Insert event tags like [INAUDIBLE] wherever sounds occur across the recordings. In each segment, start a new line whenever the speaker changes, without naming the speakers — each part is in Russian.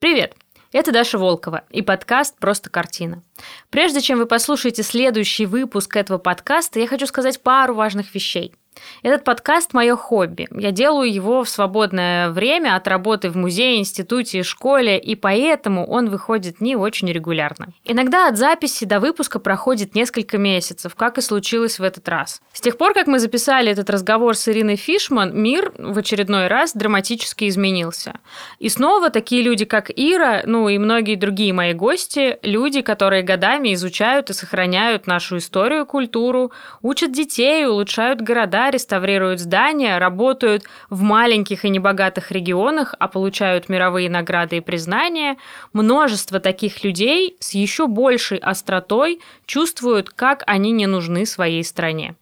Привет! Это Даша Волкова и подкаст «Просто картина». Прежде чем вы послушаете следующий выпуск этого подкаста, я хочу сказать пару важных вещей. Этот подкаст – мое хобби. Я делаю его в свободное время от работы в музее, институте школе, и поэтому он выходит не очень регулярно. Иногда от записи до выпуска проходит несколько месяцев, как и случилось в этот раз. С тех пор, как мы записали этот разговор с Ириной Фишман, мир в очередной раз драматически изменился. И снова такие люди, как Ира, ну и многие другие мои гости, люди, которые годами изучают и сохраняют нашу историю, культуру, учат детей, улучшают города, реставрируют здания, работают в маленьких и небогатых регионах, а получают мировые награды и признания, множество таких людей с еще большей остротой чувствуют, как они не нужны своей стране.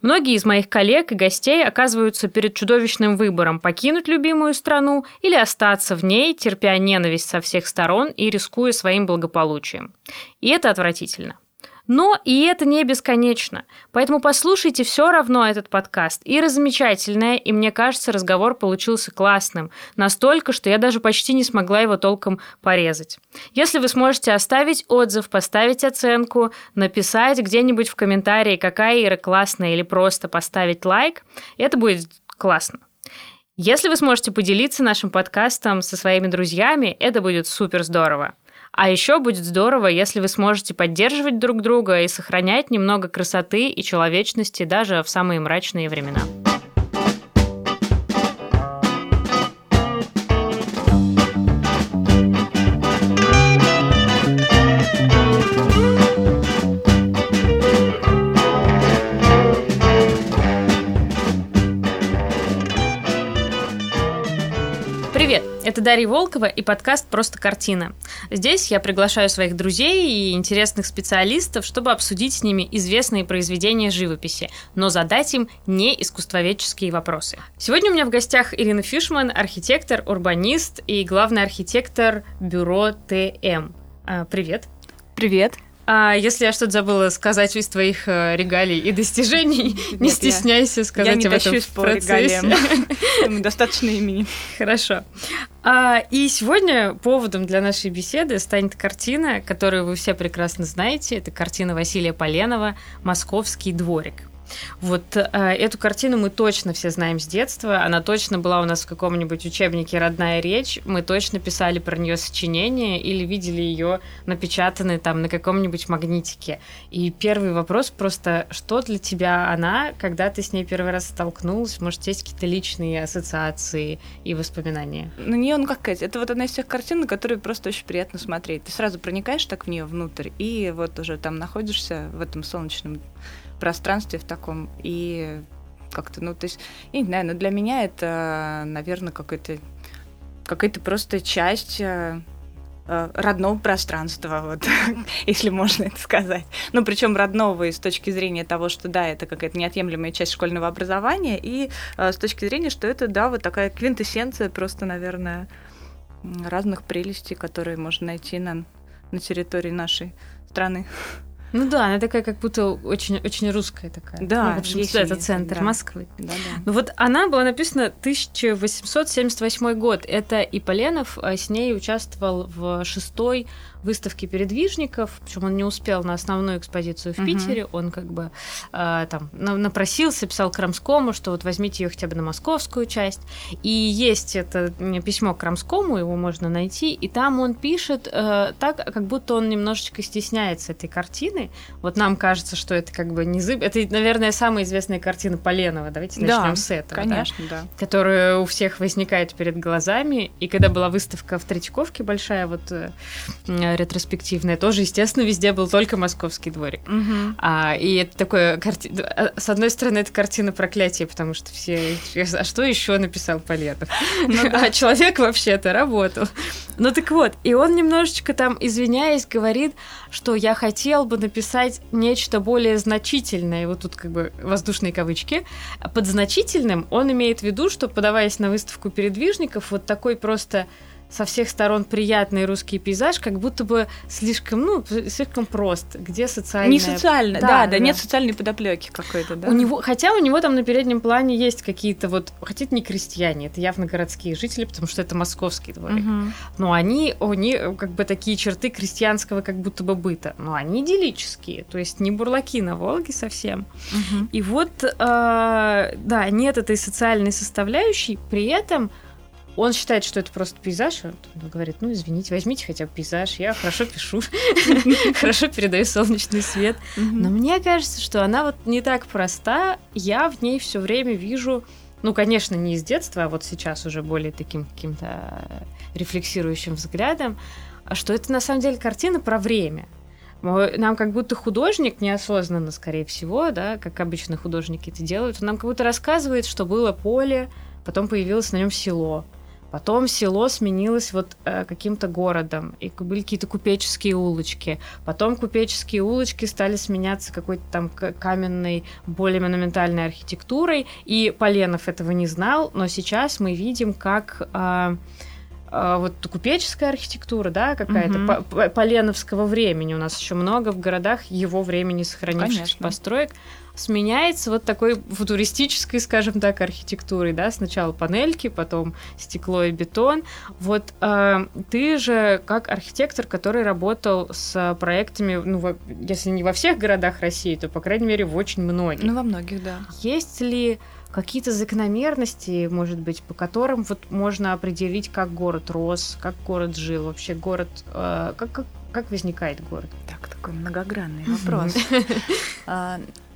Многие из моих коллег и гостей оказываются перед чудовищным выбором покинуть любимую страну или остаться в ней, терпя ненависть со всех сторон и рискуя своим благополучием. И это отвратительно. Но и это не бесконечно. Поэтому послушайте все равно этот подкаст. Ира замечательная, и мне кажется, разговор получился классным. Настолько, что я даже почти не смогла его толком порезать. Если вы сможете оставить отзыв, поставить оценку, написать где-нибудь в комментарии, какая Ира классная, или просто поставить лайк, это будет классно. Если вы сможете поделиться нашим подкастом со своими друзьями, это будет супер здорово. А еще будет здорово, если вы сможете поддерживать друг друга и сохранять немного красоты и человечности даже в самые мрачные времена. Это Дарья Волкова и подкаст «Просто картина». Здесь я приглашаю своих друзей и интересных специалистов, чтобы обсудить с ними известные произведения живописи, но задать им не искусствоведческие вопросы. Сегодня у меня в гостях Ирина Фишман, архитектор, урбанист и главный архитектор бюро ТМ. А, привет.
Привет.
А если я что-то забыла сказать из твоих э, регалий и достижений, Нет, [LAUGHS] не стесняйся сказать я
не
об этом
по регалиям. [LAUGHS] Достаточно имени.
Хорошо. А, и сегодня поводом для нашей беседы станет картина, которую вы все прекрасно знаете. Это картина Василия Поленова «Московский дворик». Вот э, эту картину мы точно все знаем с детства. Она точно была у нас в каком-нибудь учебнике «Родная речь». Мы точно писали про нее сочинение или видели ее напечатанной там на каком-нибудь магнитике. И первый вопрос просто, что для тебя она, когда ты с ней первый раз столкнулась? Может, есть какие-то личные ассоциации и воспоминания?
На нее, ну как сказать, это вот одна из тех картин, на которые просто очень приятно смотреть. Ты сразу проникаешь так в нее внутрь, и вот уже там находишься в этом солнечном пространстве в таком. И как-то, ну, то есть, я не знаю, но для меня это, наверное, какой-то какая-то просто часть э, э, родного пространства, вот, [LAUGHS] если можно это сказать. Ну, причем родного и с точки зрения того, что да, это какая-то неотъемлемая часть школьного образования, и э, с точки зрения, что это, да, вот такая квинтэссенция просто, наверное, разных прелестей, которые можно найти на, на территории нашей страны.
Ну да, она такая, как будто очень, очень русская такая.
Да,
ну, в общем, это центр да. Москвы.
Да, да.
Ну вот она была написана 1878 год. Это и Поленов а с ней участвовал в шестой выставки передвижников, причем он не успел на основную экспозицию в Питере, угу. он как бы э, там напросился, писал Крамскому, что вот возьмите ее хотя бы на московскую часть. И есть это письмо Крамскому, его можно найти, и там он пишет э, так, как будто он немножечко стесняется этой картины. Вот нам кажется, что это как бы не зыб... Это, наверное, самая известная картина Поленова. Давайте начнем
да,
с этого.
Конечно,
да?
да.
Которая у всех возникает перед глазами. И когда была выставка в Третьяковке большая, вот э, ретроспективная, тоже, естественно, везде был только московский дворик.
Угу.
А, и это такое карти... А, с одной стороны, это картина проклятия, потому что все... А что еще написал Полетов? Ну, да. А человек вообще-то работал. Ну так вот, и он немножечко там, извиняясь, говорит, что я хотел бы написать нечто более значительное, вот тут как бы воздушные кавычки. Под значительным он имеет в виду, что, подаваясь на выставку передвижников, вот такой просто со всех сторон приятный русский пейзаж, как будто бы слишком, ну, слишком прост. Где социальная...
Не социально, да, да, да, нет социальной подоплеки какой-то, да.
У него, хотя у него там на переднем плане есть какие-то вот, хотя это не крестьяне, это явно городские жители, потому что это московский дворик. Угу. Но они, они как бы такие черты крестьянского как будто бы быта, но они идиллические, то есть не бурлаки на Волге совсем. Угу. И вот, э, да, нет этой социальной составляющей, при этом он считает, что это просто пейзаж. Он говорит, ну, извините, возьмите хотя бы пейзаж. Я хорошо пишу, [LAUGHS] хорошо передаю солнечный свет. Но мне кажется, что она вот не так проста. Я в ней все время вижу ну, конечно, не из детства, а вот сейчас уже более таким каким-то рефлексирующим взглядом, а что это на самом деле картина про время. Нам как будто художник неосознанно, скорее всего, да, как обычно художники это делают, он нам как будто рассказывает, что было поле, потом появилось на нем село, Потом село сменилось вот э, каким-то городом, и были какие-то купеческие улочки. Потом купеческие улочки стали сменяться какой-то там каменной, более монументальной архитектурой. И Поленов этого не знал, но сейчас мы видим, как э, вот купеческая архитектура, да, какая-то угу. по поленовского времени. У нас еще много в городах его времени сохранившихся Конечно. построек сменяется вот такой футуристической, скажем так, архитектурой, да, сначала панельки, потом стекло и бетон. Вот э, ты же как архитектор, который работал с проектами, ну, во, если не во всех городах России, то, по крайней мере, в очень многих.
Ну, во многих, да.
Есть ли какие-то закономерности, может быть, по которым вот можно определить, как город рос, как город жил, вообще город, э, как, как, как возникает город?
Так, такой многогранный вопрос. [LAUGHS]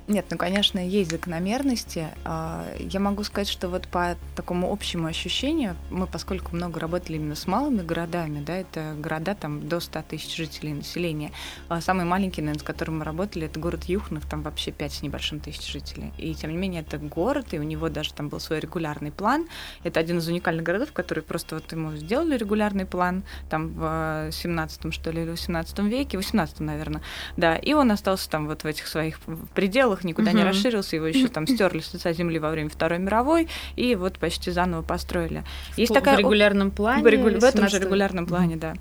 Нет, ну, конечно, есть закономерности. А, я могу сказать, что вот по такому общему ощущению, мы, поскольку много работали именно с малыми городами, да, это города там до 100 тысяч жителей населения. А самый маленький, наверное, с которым мы работали, это город Юхнов, там вообще 5 с небольшим тысяч жителей. И, тем не менее, это город, и у него даже там был свой регулярный план. Это один из уникальных городов, который просто вот ему сделали регулярный план, там в 17 что ли, или 18 веке, 18 наверное, да, и он остался там вот в этих своих пределах, пределах, никуда угу. не расширился, его еще там стерли с лица земли во время Второй мировой, и вот почти заново построили.
Есть в, такая в регулярном плане?
В, регу... в этом же регулярном плане, да.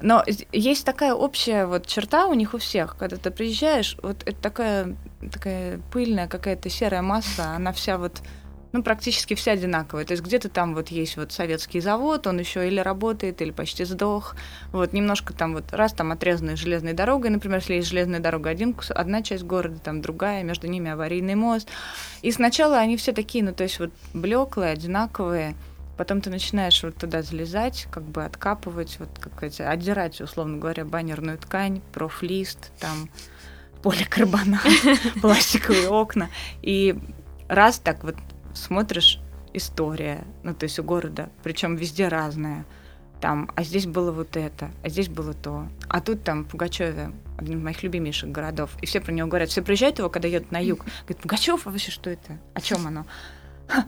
Но есть такая общая вот черта у них у всех, когда ты приезжаешь, вот это такая такая пыльная какая-то серая масса, она вся вот ну, практически все одинаковые. То есть где-то там вот есть вот советский завод, он еще или работает, или почти сдох. Вот немножко там вот раз там отрезанная железной дорогой, например, если есть железная дорога один, одна часть города, там другая, между ними аварийный мост. И сначала они все такие, ну, то есть вот блеклые, одинаковые. Потом ты начинаешь вот туда залезать, как бы откапывать, вот как эти, отдирать, условно говоря, баннерную ткань, профлист, там поликарбонат, [LAUGHS] пластиковые окна. И раз так вот смотришь история, ну то есть у города, причем везде разная. Там, а здесь было вот это, а здесь было то. А тут там Пугачеве, один из моих любимейших городов, и все про него говорят. Все приезжают его, когда едут на юг. Говорят, Пугачев, а вообще что это? О чем оно?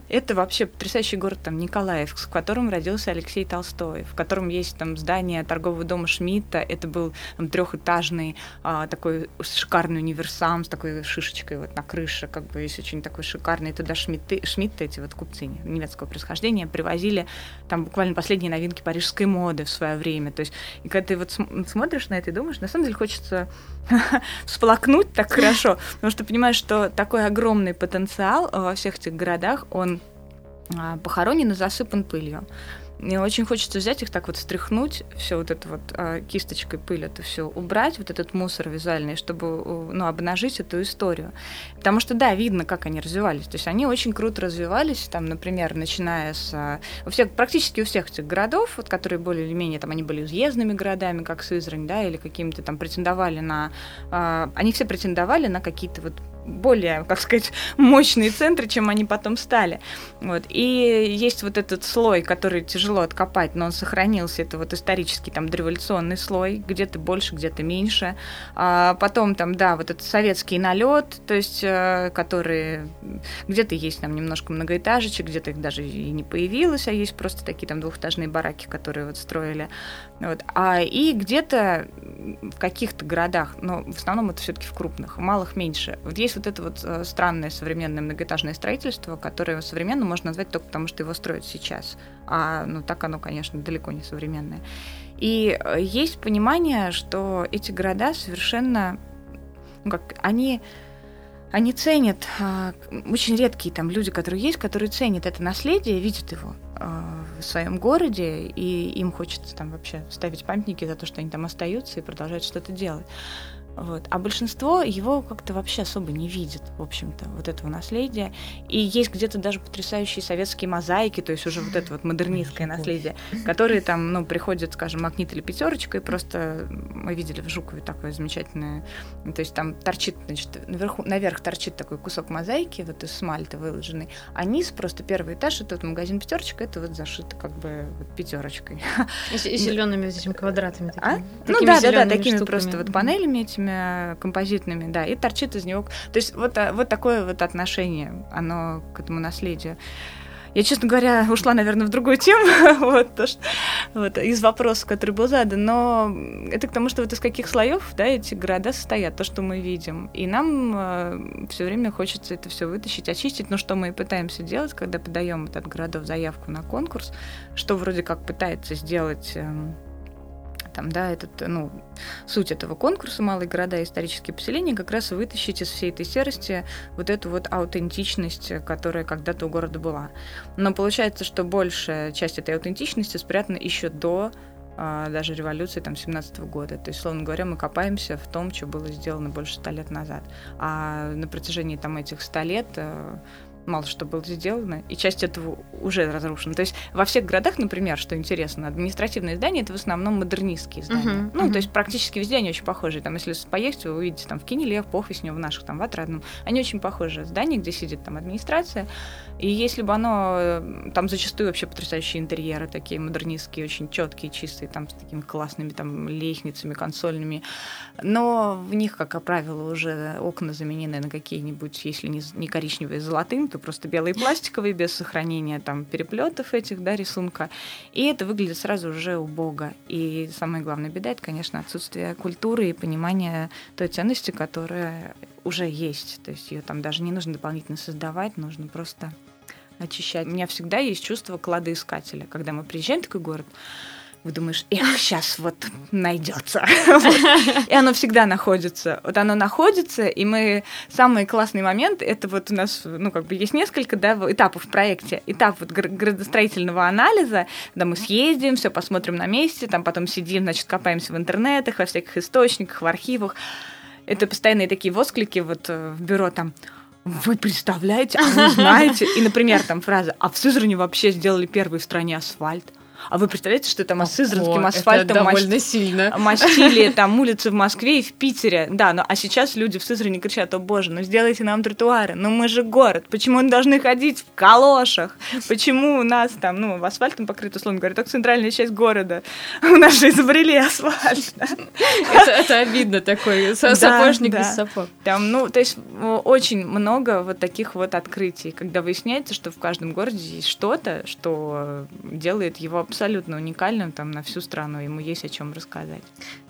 Это вообще потрясающий город там Николаев, в котором родился Алексей Толстой, в котором есть там здание торгового дома Шмидта. Это был там, трехэтажный а, такой шикарный универсам с такой шишечкой вот на крыше, как бы есть очень такой шикарный. Туда Шмидты, Шмидты эти вот купцы немецкого происхождения привозили там буквально последние новинки парижской моды в свое время. То есть, и когда ты вот смотришь на это и думаешь, на самом деле хочется [LAUGHS] всплакнуть так хорошо, потому что понимаешь, что такой огромный потенциал во всех этих городах, он а, похоронен и засыпан пылью. Мне очень хочется взять их так вот стряхнуть, все вот это вот э, кисточкой пыль это все убрать, вот этот мусор визуальный, чтобы ну, обнажить эту историю. Потому что, да, видно, как они развивались. То есть они очень круто развивались, там, например, начиная с... Э, у всех, практически у всех этих городов, вот, которые более или менее, там, они были уездными городами, как Сызрань, да, или какими-то там претендовали на... Э, они все претендовали на какие-то вот более, как сказать, мощные центры, чем они потом стали. Вот. И есть вот этот слой, который тяжело откопать, но он сохранился. Это вот исторический там дореволюционный слой, где-то больше, где-то меньше. А потом там, да, вот этот советский налет, то есть, э, который где-то есть там немножко многоэтажечек, где-то их даже и не появилось, а есть просто такие там двухэтажные бараки, которые вот строили. Вот. А и где-то в каких-то городах, но в основном это все-таки в крупных, малых меньше. Вот есть есть вот это вот э, странное современное многоэтажное строительство, которое современно можно назвать только потому, что его строят сейчас. А ну так оно, конечно, далеко не современное. И э, есть понимание, что эти города совершенно, ну как, они они ценят, э, очень редкие там люди, которые есть, которые ценят это наследие, видят его в своем городе, и им хочется там вообще ставить памятники за то, что они там остаются и продолжают что-то делать. Вот. А большинство его как-то вообще особо не видит, в общем-то, вот этого наследия. И есть где-то даже потрясающие советские мозаики, то есть уже вот это вот модернистское наследие, которые там, ну, приходят, скажем, магнит или пятерочка, и просто мы видели в Жукове такое замечательное, то есть там торчит, значит, наверху, наверх торчит такой кусок мозаики, вот из смальты выложенный, а низ просто первый этаж, это вот магазин пятерочка, это вот зашито как бы вот пятерочкой.
И, и зелеными этими квадратами.
А? Такими. А? Ну да, да, да, такими штуками. просто вот панелями этими этими композитными, да, и торчит из него. То есть вот, а, вот такое вот отношение, оно к этому наследию. Я, честно говоря, ушла, наверное, в другую тему, [LAUGHS] вот, то, что, вот, из вопросов, который был задан, но это к тому, что вот из каких слоев, да, эти города состоят, то, что мы видим. И нам э, все время хочется это все вытащить, очистить, но что мы и пытаемся делать, когда подаем от городов заявку на конкурс, что вроде как пытается сделать э, там, да, этот, ну, суть этого конкурса «Малые города и исторические поселения» как раз вытащить из всей этой серости вот эту вот аутентичность, которая когда-то у города была. Но получается, что большая часть этой аутентичности спрятана еще до а, даже революции там 17 -го года. То есть, словно говоря, мы копаемся в том, что было сделано больше ста лет назад. А на протяжении там этих ста лет э, мало что было сделано, и часть этого уже разрушена. То есть во всех городах, например, что интересно, административные здания это в основном модернистские здания. Uh-huh, ну, uh-huh. то есть практически везде они очень похожи. Там, если поесть, вы увидите там в Кинеле, в Похвесне, в наших там в Отрадном, они очень похожи. Здания, где сидит там администрация, и если бы оно, э, там зачастую вообще потрясающие интерьеры, такие модернистские, очень четкие, чистые, там с такими классными там лестницами, консольными, но в них, как правило, уже окна заменены на какие-нибудь, если не, не коричневые, золотым, то просто белые пластиковые, без сохранения там переплетов этих, да, рисунка. И это выглядит сразу уже убого. И самая главная беда, это, конечно, отсутствие культуры и понимания той ценности, которая уже есть. То есть ее там даже не нужно дополнительно создавать, нужно просто очищать. У меня всегда есть чувство кладоискателя. Когда мы приезжаем в такой город, вы думаешь, эх, сейчас вот найдется. [LAUGHS] И оно всегда находится. Вот оно находится, и мы... Самый классный момент, это вот у нас, ну, как бы есть несколько да, этапов в проекте. Этап вот градостроительного анализа, когда мы съездим, все посмотрим на месте, там потом сидим, значит, копаемся в интернетах, во всяких источниках, в архивах это постоянные такие восклики вот э, в бюро там вы представляете, а вы знаете, и, например, там фраза, а в Сызрани вообще сделали первый в стране асфальт. А вы представляете, что там сызранским асфальтом
довольно мощ... сильно.
мощили там улицы в Москве и в Питере. Да, но а сейчас люди в Сызрани кричат, о боже, ну сделайте нам тротуары, ну мы же город, почему мы должны ходить в калошах? Почему у нас там, ну, асфальтом покрыт, условно говоря, только центральная часть города. [LAUGHS] У нас же изобрели асфальт.
Это обидно такой, сапожник без сапог.
Там, ну, то есть очень много вот таких вот открытий, когда выясняется, что в каждом городе есть что-то, что делает его абсолютно уникальным там на всю страну, ему есть о чем рассказать.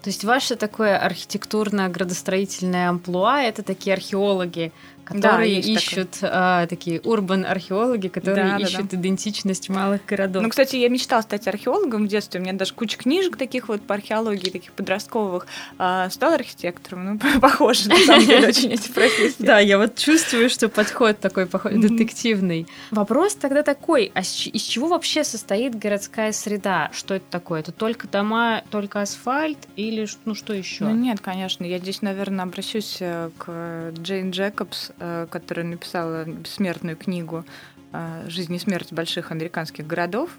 То есть ваше такое архитектурно-градостроительное амплуа — это такие археологи, которые да, ищут а, такие урбан археологи, которые да, ищут да, да. идентичность малых городов.
Ну, кстати, я мечтала стать археологом в детстве. У меня даже куча книжек таких вот по археологии, таких подростковых. А, стал архитектором. Ну, [LAUGHS] похоже, на самом деле, очень эти профессии. [LAUGHS]
Да, я вот чувствую, что подход такой детективный. Вопрос тогда такой, а из чего вообще состоит городская среда? Что это такое? Это только дома, только асфальт или ну что еще?
Ну нет, конечно. Я здесь, наверное, обращусь э, к Джейн Джекобс, которая написала бессмертную книгу э, «Жизнь и смерть больших американских городов».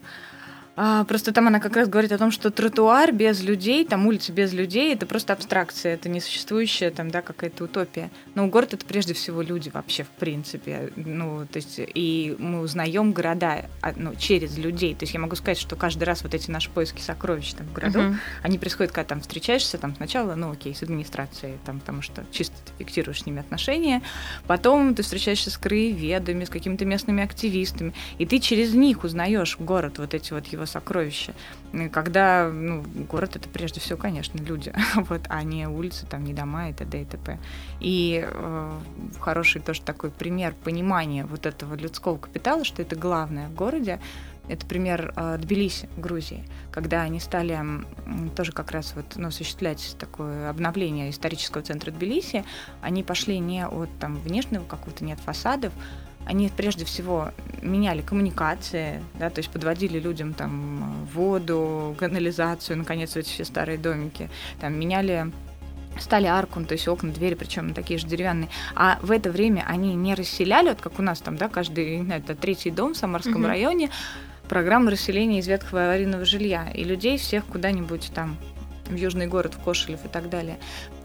А, просто там она как раз говорит о том, что тротуар без людей, там улица без людей, это просто абстракция, это несуществующая там, да, какая-то утопия. Но город это прежде всего люди вообще, в принципе. Ну, то есть, и мы узнаем города а, ну, через людей. То есть я могу сказать, что каждый раз вот эти наши поиски сокровищ там, в городу, uh-huh. они происходят, когда там встречаешься, там сначала, ну, окей, с администрацией, там, потому что чисто ты фиксируешь с ними отношения, потом ты встречаешься с краеведами, с какими-то местными активистами, и ты через них узнаешь город, вот эти вот его сокровище. Когда ну, город это прежде всего, конечно, люди, [LAUGHS] вот, а не улицы, там, не дома и т.д. и т.п. И э, хороший тоже такой пример понимания вот этого людского капитала, что это главное в городе, это пример э, Тбилиси, Грузии, когда они стали тоже как раз вот, ну, осуществлять такое обновление исторического центра Тбилиси. Они пошли не от там, внешнего какого-то, не от фасадов, они прежде всего меняли коммуникации, да, то есть подводили людям там воду, канализацию, наконец, эти все старые домики, там меняли стали ну, то есть окна, двери, причем такие же деревянные. А в это время они не расселяли, вот как у нас там, да, каждый, не знаю, это третий дом в Самарском mm-hmm. районе, программа расселения из ветхого аварийного жилья, и людей всех куда-нибудь там в южный город, в Кошелев и так далее.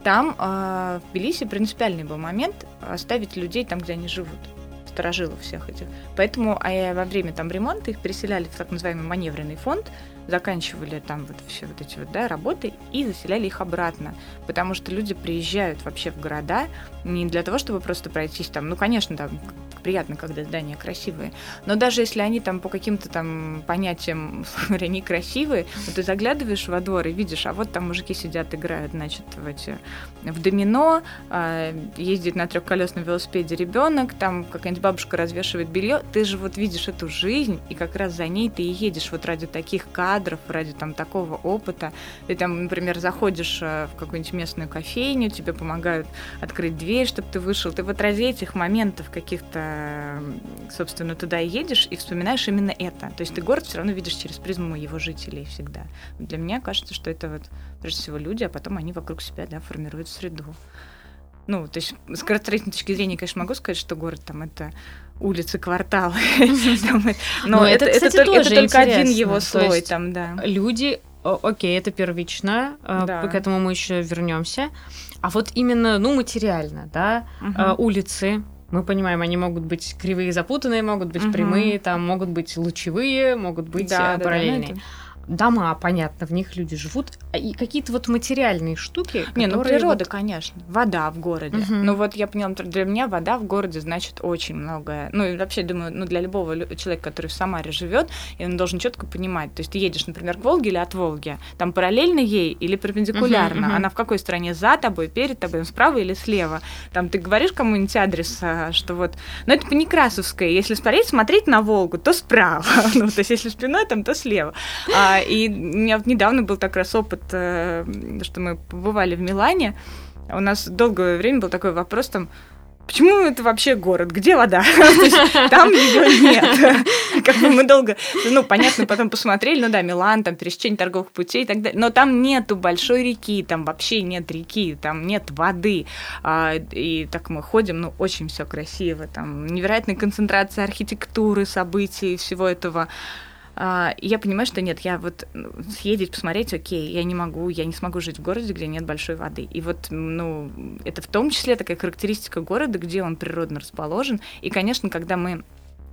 Там э, в Тбилиси принципиальный был момент оставить людей там, где они живут сторожилов всех этих. Поэтому а во время там ремонта их переселяли в так называемый маневренный фонд, заканчивали там вот все вот эти вот да, работы и заселяли их обратно. Потому что люди приезжают вообще в города не для того, чтобы просто пройтись там, ну, конечно, там приятно, когда здания красивые. Но даже если они там по каким-то там понятиям, [LAUGHS] говоря, некрасивые, вот ты заглядываешь во двор и видишь, а вот там мужики сидят, играют, значит, в эти в домино, э, ездит на трехколесном велосипеде ребенок, там какая-нибудь бабушка развешивает белье, ты же вот видишь эту жизнь, и как раз за ней ты и едешь вот ради таких кадров, ради там такого опыта. Ты там, например, заходишь э, в какую-нибудь местную кофейню, тебе помогают открыть дверь, чтобы ты вышел. Ты вот ради этих моментов каких-то собственно, туда и едешь и вспоминаешь именно это. То есть ты город все равно видишь через призму его жителей всегда. Для меня кажется, что это вот прежде всего люди, а потом они вокруг себя да, формируют среду. Ну, то есть с градостроительной точки зрения, конечно, могу сказать, что город там это улицы, кварталы. [LAUGHS] Но это, это, только один его слой там, да.
Люди, окей, это первично, э, к этому мы еще вернемся. А вот именно, ну, материально, да, э, улицы, мы понимаем, они могут быть кривые, запутанные, могут быть угу. прямые, там могут быть лучевые, могут быть да, параллельные. Да, да, дома, понятно, в них люди живут, и какие-то вот материальные штуки.
Не, ну природа, вот... конечно, вода в городе. Угу. Ну вот я поняла, для меня вода в городе значит очень многое. Ну и вообще думаю, ну для любого человека, который в Самаре живет, он должен четко понимать. То есть ты едешь, например, к Волге или от Волги, там параллельно ей или перпендикулярно. Угу, угу. Она в какой стороне за тобой, перед тобой, справа или слева. Там ты говоришь кому-нибудь адрес, а, что вот, ну это по Некрасовской. Если смотреть, смотреть на Волгу, то справа. [LAUGHS] ну то есть если спиной там, то слева. А, и у меня вот недавно был так раз опыт, э, что мы побывали в Милане. У нас долгое время был такой вопрос там, Почему это вообще город? Где вода? [LAUGHS] Там ее нет. [LAUGHS] Как бы мы долго, ну, понятно, потом посмотрели, ну да, Милан, там пересечение торговых путей и так далее. Но там нету большой реки, там вообще нет реки, там нет воды. А, и так мы ходим, ну, очень все красиво. Там невероятная концентрация архитектуры, событий, всего этого. А, я понимаю, что нет, я вот ну, съездить, посмотреть, окей, я не могу, я не смогу жить в городе, где нет большой воды. И вот, ну, это в том числе такая характеристика города, где он природно расположен. И, конечно, когда мы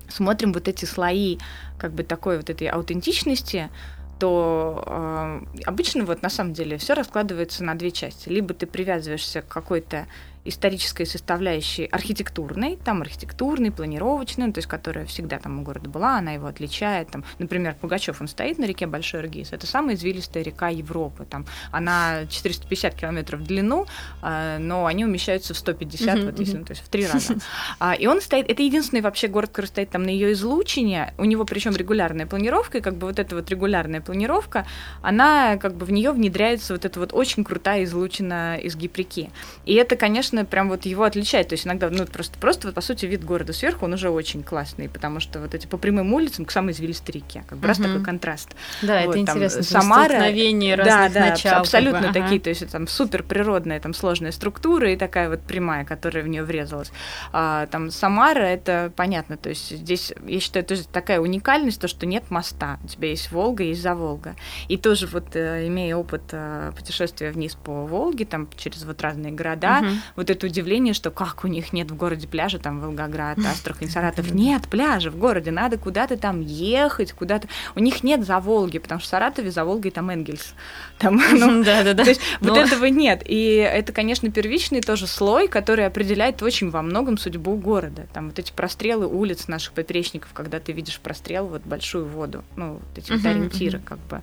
смотрим вот эти слои как бы такой вот этой аутентичности, то э, обычно вот на самом деле все раскладывается на две части. Либо ты привязываешься к какой-то исторической составляющей архитектурной, там архитектурной, планировочной, ну, то есть которая всегда там у города была, она его отличает. Там, например, Пугачев, он стоит на реке Большой Иргиз, это самая извилистая река Европы. Там, она 450 километров в длину, а, но они умещаются в 150, вот, если, ну, то есть в три раза. [LAUGHS] А, и он стоит, это единственный вообще город, который стоит там на ее излучине, у него причем регулярная планировка, и как бы вот эта вот регулярная планировка, она как бы в нее внедряется вот эта вот очень крутая излучина изгиб реки. И это, конечно, конечно, прям вот его отличает. То есть иногда, ну, просто, просто вот, по сути, вид города сверху, он уже очень классный, потому что вот эти по прямым улицам к самой извилистой реке, как бы раз такой контраст.
Да, вот, это там, интересно. Самара, столкновение разных да, да, начал.
абсолютно как бы, такие, то есть там супер природная, там сложная структура и такая вот прямая, которая в нее врезалась. А, там Самара, это понятно, то есть здесь, я считаю, тоже такая уникальность, то, что нет моста, у тебя есть Волга, есть за Волга. И тоже вот, э, имея опыт э, путешествия вниз по Волге, там через вот разные города, uh-huh вот это удивление, что как у них нет в городе пляжа, там Волгоград, Астрахань, Саратов. Нет пляжа в городе, надо куда-то там ехать, куда-то. У них нет за Волги, потому что в Саратове за Волгой там Энгельс. [LAUGHS] Там, ну, да, да, да. То есть Но... вот этого нет. И это, конечно, первичный тоже слой, который определяет очень во многом судьбу города. Там вот эти прострелы улиц наших поперечников, когда ты видишь прострел, вот большую воду, ну, вот эти вот ориентиры, как бы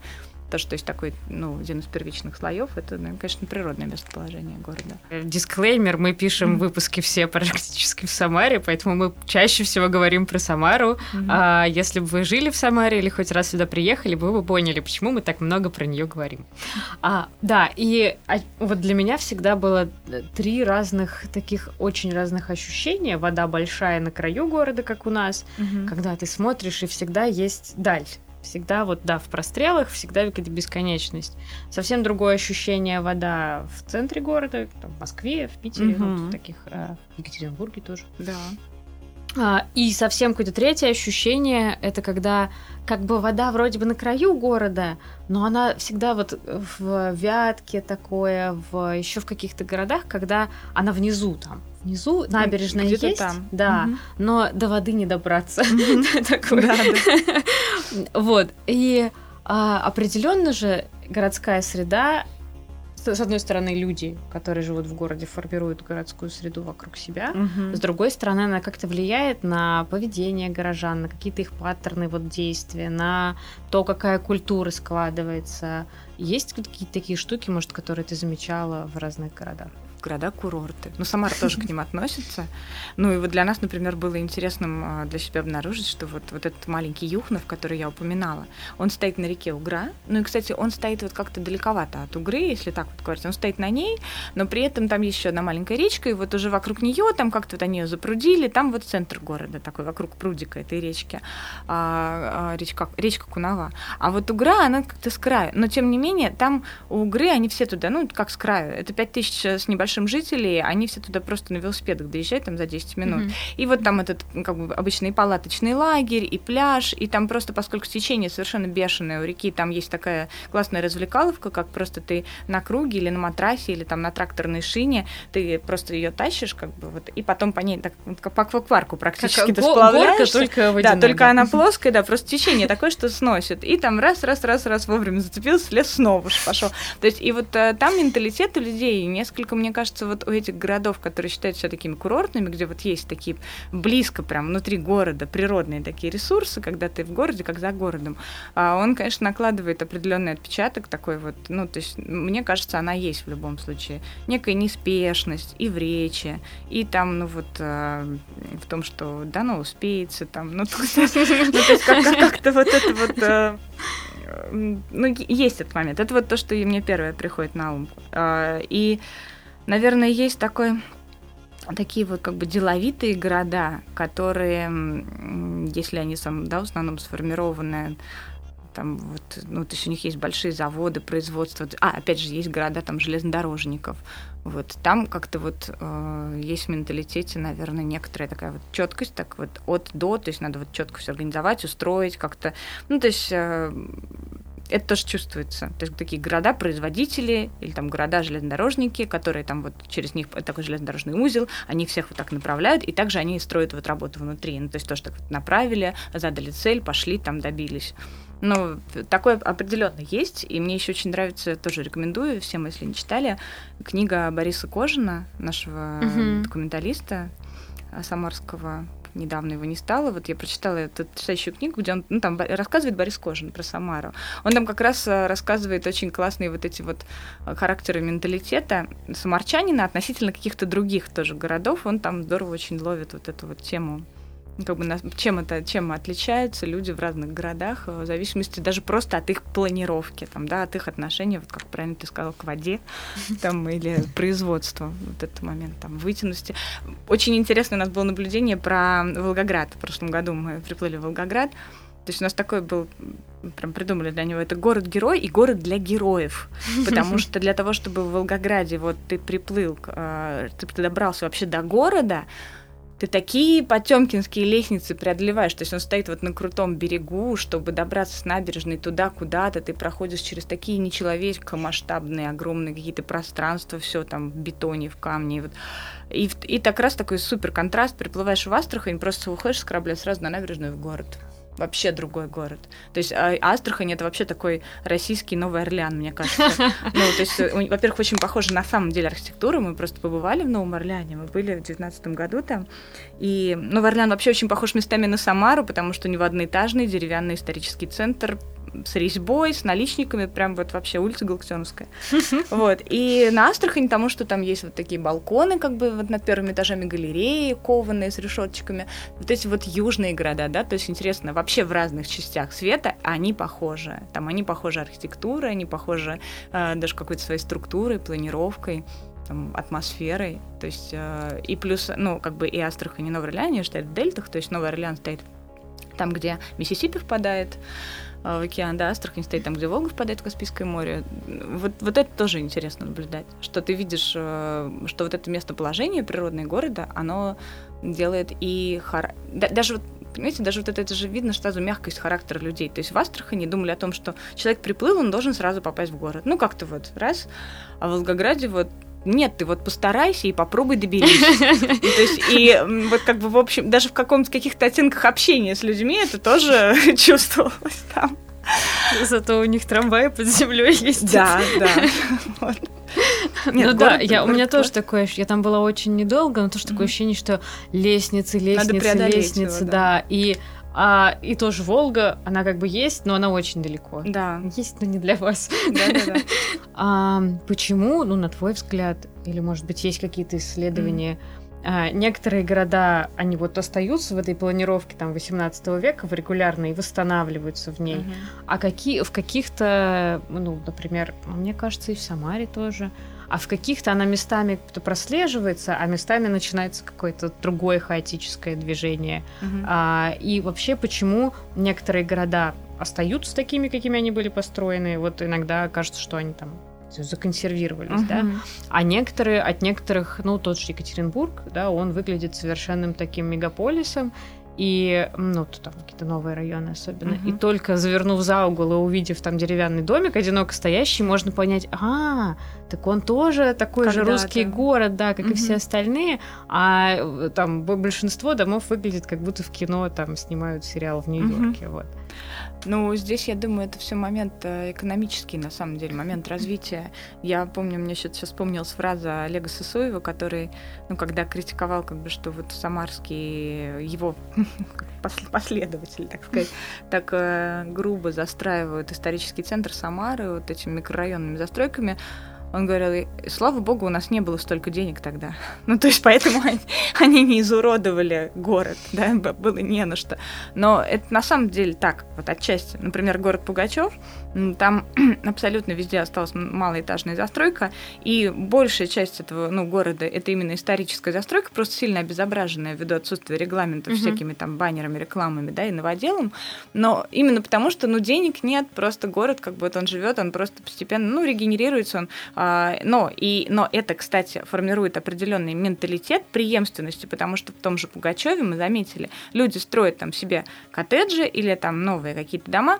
то, что есть такой, ну, один из первичных слоев, это, ну, конечно, природное местоположение города.
Э, дисклеймер, мы пишем выпуски все практически в Самаре, поэтому мы чаще всего говорим про Самару. Mm-hmm. А если бы вы жили в Самаре или хоть раз сюда приехали, вы бы поняли, почему мы так много про нее говорим. А, да, и а, вот для меня всегда было э, три разных таких очень разных ощущения. Вода большая на краю города, как у нас, mm-hmm. когда ты смотришь и всегда есть даль всегда вот, да, в прострелах, всегда какая-то бесконечность. Совсем другое ощущение вода в центре города, там, в Москве, в Питере, угу. вот в таких, э, в Екатеринбурге тоже.
Да.
А, и совсем какое-то третье ощущение, это когда как бы вода вроде бы на краю города, но она всегда вот в Вятке такое, в еще в каких-то городах, когда она внизу там, внизу набережная Где-то есть, там. да, угу. но до воды не добраться. [LAUGHS] [LAUGHS] Вот и а, определенно же городская среда с одной стороны, люди, которые живут в городе, формируют городскую среду вокруг себя. Угу. С другой стороны, она как-то влияет на поведение горожан, на какие-то их паттерны вот действия, на то, какая культура складывается. Есть какие-то такие штуки, может, которые ты замечала в разных городах?
Города-курорты. Ну, Самара тоже к ним относится. Ну, и вот для нас, например, было интересным а, для себя обнаружить, что вот, вот этот маленький Юхнов, который я упоминала, он стоит на реке Угра. Ну, и, кстати, он стоит вот как-то далековато от Угры, если так вот говорить. Он стоит на ней, но при этом там еще одна маленькая речка, и вот уже вокруг нее, там как-то вот они ее запрудили, там вот центр города такой, вокруг прудика этой речки, а, а, речка, речка Кунава. А вот Угра, она как-то с краю. Но, тем не менее, там у Угры, они все туда, ну, как с краю. Это 5000 с небольшим большим жителей, они все туда просто на велосипедах доезжают там за 10 минут. Mm-hmm. И вот там этот как бы обычный палаточный лагерь, и пляж, и там просто, поскольку течение совершенно бешеное у реки, там есть такая классная развлекаловка, как просто ты на круге или на матрасе, или там на тракторной шине, ты просто ее тащишь, как бы вот, и потом по ней так по аквапарку практически как ты сплавляешься.
только
водяная, Да, только да. она плоская, да, просто течение такое, что сносит. И там раз, раз, раз, раз вовремя зацепился, лес снова пошел. То есть, и вот э, там менталитет у людей несколько, мне кажется, вот у этих городов, которые считают себя такими курортными, где вот есть такие близко прям внутри города природные такие ресурсы, когда ты в городе, как за городом, а он, конечно, накладывает определенный отпечаток такой вот, ну, то есть, мне кажется, она есть в любом случае. Некая неспешность и в речи, и там, ну, вот, э, в том, что да, ну, успеется, там, ну, [LAUGHS] то есть, как-то вот это вот э, ну, есть этот момент. Это вот то, что мне первое приходит на ум. А, и Наверное, есть такой такие вот как бы деловитые города, которые, если они сам, да, в основном сформированы там вот, ну, то есть у них есть большие заводы, производства. А, опять же, есть города там железнодорожников. Вот там как-то вот э, есть в менталитете, наверное, некоторая такая вот четкость, так вот от до, то есть надо вот четко все организовать, устроить как-то. Ну, то есть э, это тоже чувствуется. То есть такие города-производители или там города-железнодорожники, которые там вот через них такой железнодорожный узел, они всех вот так направляют, и также они строят вот работу внутри. Ну, то есть тоже так вот направили, задали цель, пошли, там добились. Ну, такое определенно есть, и мне еще очень нравится, тоже рекомендую всем, если не читали, книга Бориса Кожина, нашего угу. документалиста самарского недавно его не стало. Вот я прочитала эту потрясающую книгу, где он ну, там рассказывает Борис Кожин про Самару. Он там как раз э, рассказывает очень классные вот эти вот э, характеры менталитета самарчанина относительно каких-то других тоже городов. Он там здорово очень ловит вот эту вот тему как бы чем это чем отличаются люди в разных городах э, в зависимости даже просто от их планировки там да от их отношения вот как правильно ты сказал к воде [LAUGHS] там или производству вот этот момент там вытянутости. Очень интересно у нас было наблюдение про Волгоград. В прошлом году мы приплыли в Волгоград. То есть у нас такой был, прям придумали для него, это город-герой и город для героев. Потому [LAUGHS] что для того, чтобы в Волгограде вот ты приплыл, э, ты добрался вообще до города, ты такие потемкинские лестницы преодолеваешь. То есть он стоит вот на крутом берегу, чтобы добраться с набережной туда куда-то. Ты проходишь через такие нечеловеческомасштабные, огромные какие-то пространства, все там в бетоне, в камне. Вот. и, и так раз такой супер контраст. Приплываешь в Астрахань, просто выходишь с корабля сразу на набережную в город вообще другой город. То есть а, Астрахань это вообще такой российский Новый Орлеан, мне кажется. [LAUGHS] Ну, то есть, во-первых, очень похоже на самом деле архитектуру. Мы просто побывали в Новом Орлеане, мы были в девятнадцатом году там. И Новый Орлеан вообще очень похож местами на Самару, потому что у него одноэтажный деревянный исторический центр, с резьбой, с наличниками, прям вот вообще улица Галактионовская. [LAUGHS] Вот. И на Астрахани, потому что там есть вот такие балконы, как бы вот над первыми этажами галереи, кованые с решетчиками. Вот эти вот южные города, да, то есть интересно, вообще в разных частях света они похожи. Там они похожи архитектурой, они похожи э, даже какой-то своей структурой, планировкой там, атмосферой, то есть, э, и плюс, ну, как бы и Астрахань, и Новый Орлеан, они стоят в дельтах, то есть Новый Орлеан стоит там, где Миссисипи впадает, в океан, да, Астрахань стоит там, где Волга впадает в Каспийское море. Вот, вот это тоже интересно наблюдать, что ты видишь, э, что вот это местоположение природное города, оно делает и хар... даже вот понимаете, даже вот это, это же видно сразу мягкость характера людей. То есть в Астрахани думали о том, что человек приплыл, он должен сразу попасть в город. Ну, как-то вот раз. А в Волгограде вот нет, ты вот постарайся и попробуй доберись. [LAUGHS] То есть, и вот как бы, в общем, даже в каком-то каких-то оттенках общения с людьми это тоже [LAUGHS] чувствовалось там.
Зато у них трамваи под землей есть.
Да, да. [LAUGHS] Вот.
Нет, ну город, да, я, у меня тоже такое, я там была очень недолго, но тоже mm-hmm. такое ощущение, что лестницы, лестницы, лестницы, его, да. да, и а, и тоже Волга, она как бы есть, но она очень далеко.
Да.
Есть, но не для вас. Да, да, да. а, почему, ну, на твой взгляд, или, может быть, есть какие-то исследования, mm. а, некоторые города, они вот остаются в этой планировке там 18 века регулярно и восстанавливаются в ней, mm-hmm. а какие, в каких-то, ну, например, мне кажется, и в Самаре тоже, а в каких-то она местами прослеживается, а местами начинается какое-то другое хаотическое движение. Угу. А, и вообще, почему некоторые города остаются такими, какими они были построены, вот иногда кажется, что они там законсервировались, uh-huh. да, а некоторые, от некоторых, ну, тот же Екатеринбург, да, он выглядит совершенным таким мегаполисом, и, ну, там какие-то новые районы особенно. Uh-huh. И только завернув за угол и увидев там деревянный домик, одиноко стоящий, можно понять, а, так он тоже такой Когда-то. же русский город, да, как uh-huh. и все остальные, а э, там большинство домов выглядит как будто в кино там снимают сериал в Нью-Йорке, uh-huh. вот.
Ну, здесь, я думаю, это все момент э, экономический, на самом деле, момент развития. Я помню, мне сейчас вспомнилась фраза Олега Сысоева, который, ну, когда критиковал, как бы, что вот Самарский, его [LAUGHS] последователи, так сказать, так э, грубо застраивают исторический центр Самары вот этими микрорайонными застройками, он говорил, слава богу, у нас не было столько денег тогда. [LAUGHS] Ну, то есть поэтому они, не изуродовали город, да, было не на что. Но это на самом деле так, вот отчасти. Например, город Пугачев, там [CLEARS THROAT] абсолютно везде осталась малоэтажная застройка, и большая часть этого ну, города это именно историческая застройка, просто сильно обезображенная ввиду отсутствия регламентов угу. всякими там баннерами, рекламами, да, и новоделом. Но именно потому, что ну, денег нет, просто город, как бы вот он живет, он просто постепенно, ну, регенерируется он. А, но, и, но это, кстати, формирует определенный менталитет преемственности, потому что в том же Пугачеве мы заметили, люди строят там себе коттеджи или там новые какие-то дома,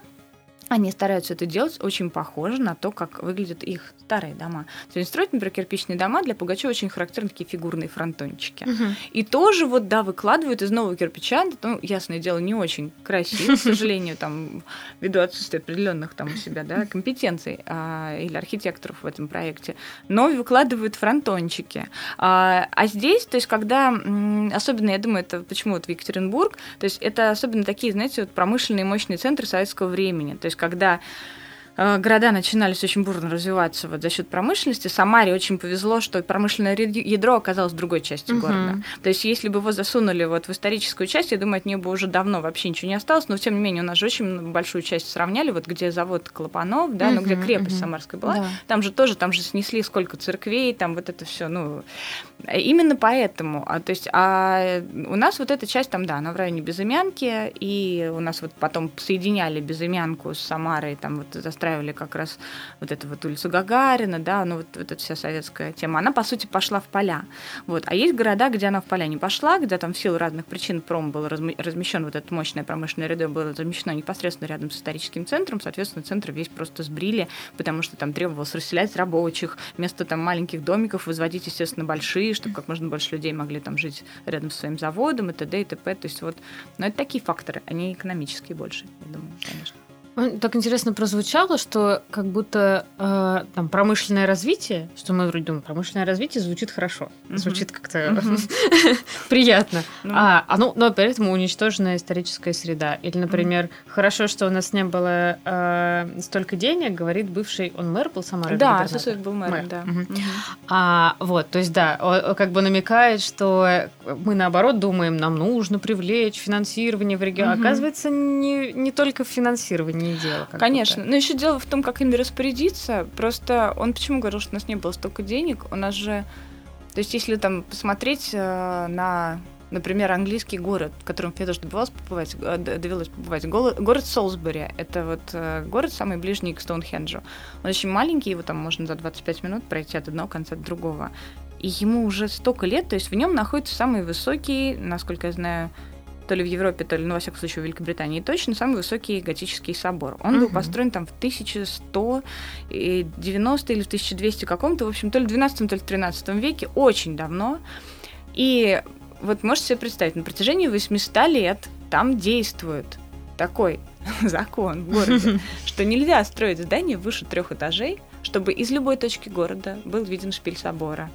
они стараются это делать очень похоже на то, как выглядят их старые дома. То есть строить, например, кирпичные дома для Пугачева очень характерны такие фигурные фронтончики. Угу. И тоже вот, да, выкладывают из нового кирпича, ну, ясное дело, не очень красиво, к [LAUGHS] сожалению, там, ввиду отсутствия определенных там у себя, да, компетенций а, или архитекторов в этом проекте, но выкладывают фронтончики. А, а здесь, то есть, когда, особенно, я думаю, это почему вот в Екатеринбург, то есть, это особенно такие, знаете, вот промышленные мощные центры советского времени, то есть, когда Э, города начинались очень бурно развиваться вот за счет промышленности. Самаре очень повезло, что промышленное ядро оказалось в другой части угу. города. То есть, если бы его засунули вот в историческую часть, я думаю, от нее бы уже давно вообще ничего не осталось. Но тем не менее, у нас же очень большую часть сравняли, вот где завод Клопанов, да, угу, ну где крепость угу. Самарская была, да. там же тоже, там же снесли сколько церквей, там вот это все, ну именно поэтому, а, то есть, а у нас вот эта часть там, да, она в районе Безымянки, и у нас вот потом соединяли Безымянку с Самарой, там вот достраивали как раз вот эту вот улицу Гагарина, да, ну вот, вот эта вся советская тема, она, по сути, пошла в поля. Вот. А есть города, где она в поля не пошла, где там в силу разных причин пром был размещен, вот это мощное промышленное ряды было размещено непосредственно рядом с историческим центром, соответственно, центр весь просто сбрили, потому что там требовалось расселять рабочих, вместо там маленьких домиков возводить, естественно, большие, чтобы как можно больше людей могли там жить рядом с своим заводом и т.д. и т.п. То есть вот, но это такие факторы, они экономические больше, я думаю, конечно.
Так интересно прозвучало, что как будто э, там промышленное развитие, что мы вроде думаем, промышленное развитие звучит хорошо, uh-huh. звучит как-то uh-huh. [LAUGHS] приятно, uh-huh. а оно, но при этом уничтожена историческая среда. Или, например, uh-huh. хорошо, что у нас не было э, столько денег, говорит бывший, он мэр был Самары?
Да, Сосуев был мэром, мэр. да. Uh-huh.
Uh-huh. А, вот, то есть да, как бы намекает, что мы наоборот думаем, нам нужно привлечь финансирование в регион. Uh-huh. Оказывается, не, не только в финансировании не дело.
Конечно. Но еще дело в том, как ими распорядиться. Просто он почему говорил, что у нас не было столько денег? У нас же... То есть, если там посмотреть э, на например, английский город, в котором мне тоже побывать, э, довелось побывать город Солсбери. Это вот э, город самый ближний к Стоунхенджу. Он очень маленький, его там можно за 25 минут пройти от одного конца до другого. И ему уже столько лет, то есть в нем находится самый высокий, насколько я знаю, то ли в Европе, то ли, ну, во всяком случае, в Великобритании точно, самый высокий готический собор. Он угу. был построен там в 1190 или в 1200 каком-то, в общем, то ли в 12, то ли в 13 веке, очень давно. И вот можете себе представить, на протяжении 800 лет там действует такой [LAUGHS] закон в городе, [LAUGHS] что нельзя строить здание выше трех этажей, чтобы из любой точки города был виден шпиль собора.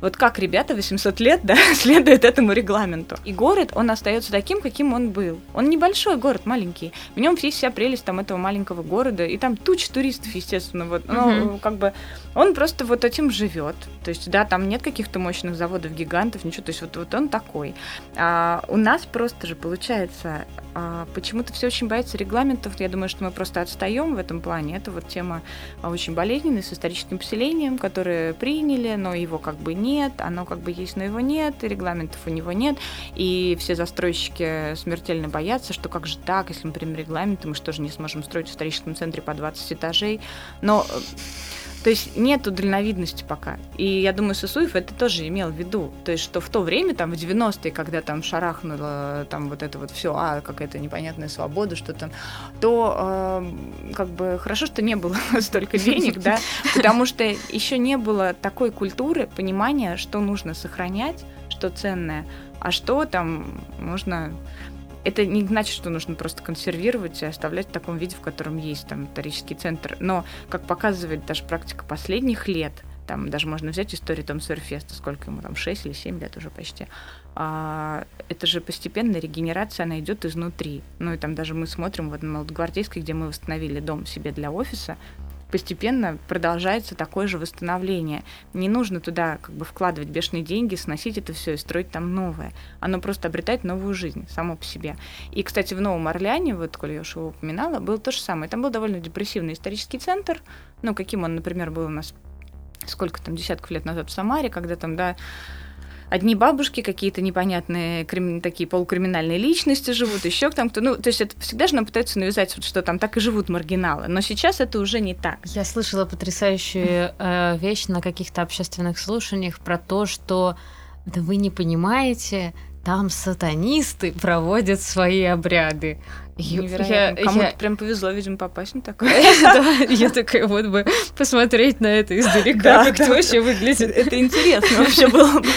Вот как ребята 800 лет, да, [LAUGHS] следуют этому регламенту. И город, он остается таким, каким он был. Он небольшой город, маленький. В нем есть вся прелесть там этого маленького города. И там туча туристов, естественно. Вот, но uh-huh. как бы он просто вот этим живет. То есть, да, там нет каких-то мощных заводов, гигантов, ничего. То есть вот, вот он такой. А у нас просто же получается а, почему-то все очень боятся регламентов. Я думаю, что мы просто отстаем в этом плане. Это вот тема а, очень болезненная с историческим поселением, которое приняли, но его как бы нет, оно как бы есть, но его нет, и регламентов у него нет. И все застройщики смертельно боятся, что как же так, если мы примем регламенты, мы что же не сможем строить в историческом центре по 20 этажей. Но э, то есть нету дальновидности пока. И я думаю, Сосуев это тоже имел в виду. То есть, что в то время, там, в 90-е, когда там шарахнуло там вот это вот все, а, какая-то непонятная свобода, что там, то э, как бы хорошо, что не было [LAUGHS] столько денег, да, потому что еще не было такой культуры, понимания, что нужно сохранять, что ценное, а что там можно это не значит, что нужно просто консервировать и оставлять в таком виде, в котором есть там исторический центр. Но, как показывает даже практика последних лет, там даже можно взять историю там Сойерфеста, сколько ему там, 6 или 7 лет уже почти, а, это же постепенная регенерация, она идет изнутри. Ну и там даже мы смотрим вот на Молодогвардейской, где мы восстановили дом себе для офиса, постепенно продолжается такое же восстановление. Не нужно туда как бы вкладывать бешеные деньги, сносить это все и строить там новое. Оно просто обретает новую жизнь само по себе. И, кстати, в Новом Орлеане, вот, коли я уж его упоминала, было то же самое. Там был довольно депрессивный исторический центр, ну, каким он, например, был у нас сколько там, десятков лет назад в Самаре, когда там, да, одни бабушки, какие-то непонятные крим... такие полукриминальные личности живут, еще там кто. Ну, то есть это всегда же нам пытаются навязать, что там так и живут маргиналы. Но сейчас это уже не так.
Я слышала потрясающую э, вещь на каких-то общественных слушаниях про то, что да вы не понимаете, там сатанисты проводят свои обряды.
Невероятно. Кому-то я... прям повезло, видимо, попасть на такое. [LAUGHS]
Я такая вот бы посмотреть на это издалека, как это вообще выглядит.
Это интересно вообще было бы.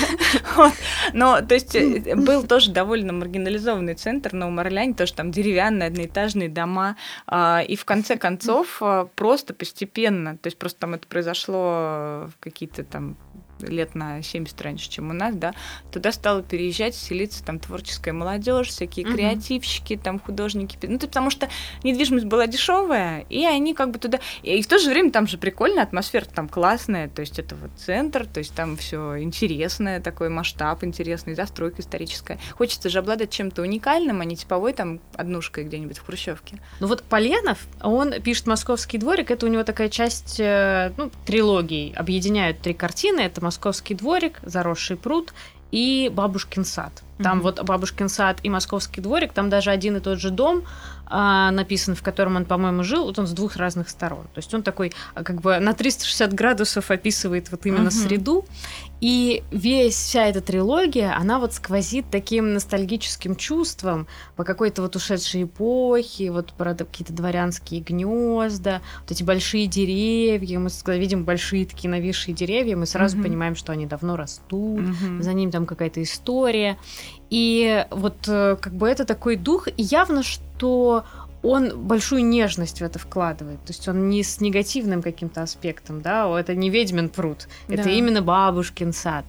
[LAUGHS] Но, то есть, э, был тоже довольно маргинализованный центр на Умарляне, тоже там деревянные одноэтажные дома. А, и в конце концов а, просто постепенно, то есть просто там это произошло в какие-то там лет на 70 раньше, чем у нас, да, туда стала переезжать, селиться там творческая молодежь, всякие угу. креативщики, там художники. Ну, то потому что недвижимость была дешевая, и они как бы туда... И в то же время там же прикольная атмосфера, там классная, то есть это вот центр, то есть там все интересное, такой масштаб интересный, застройка историческая. Хочется же обладать чем-то уникальным, а не типовой там однушкой где-нибудь в Хрущевке.
Ну вот Поленов, он пишет «Московский дворик», это у него такая часть, э, ну, трилогии, объединяют три картины, это «Московский дворик», «Заросший пруд» и «Бабушкин сад». Там mm-hmm. вот бабушкин сад и московский дворик, там даже один и тот же дом написан, в котором он, по-моему, жил, вот он с двух разных сторон. То есть он такой, а, как бы на 360 градусов описывает вот именно mm-hmm. среду. И весь, вся эта трилогия, она вот сквозит таким ностальгическим чувством по какой-то вот ушедшей эпохе, вот про какие-то дворянские гнезда, вот эти большие деревья, мы видим большие такие нависшие деревья, мы сразу mm-hmm. понимаем, что они давно растут, mm-hmm. за ним там какая-то история. И вот э, как бы это такой дух, и явно, что он большую нежность в это вкладывает. То есть он не с негативным каким-то аспектом, да, это не ведьмин пруд, да. это именно бабушкин сад.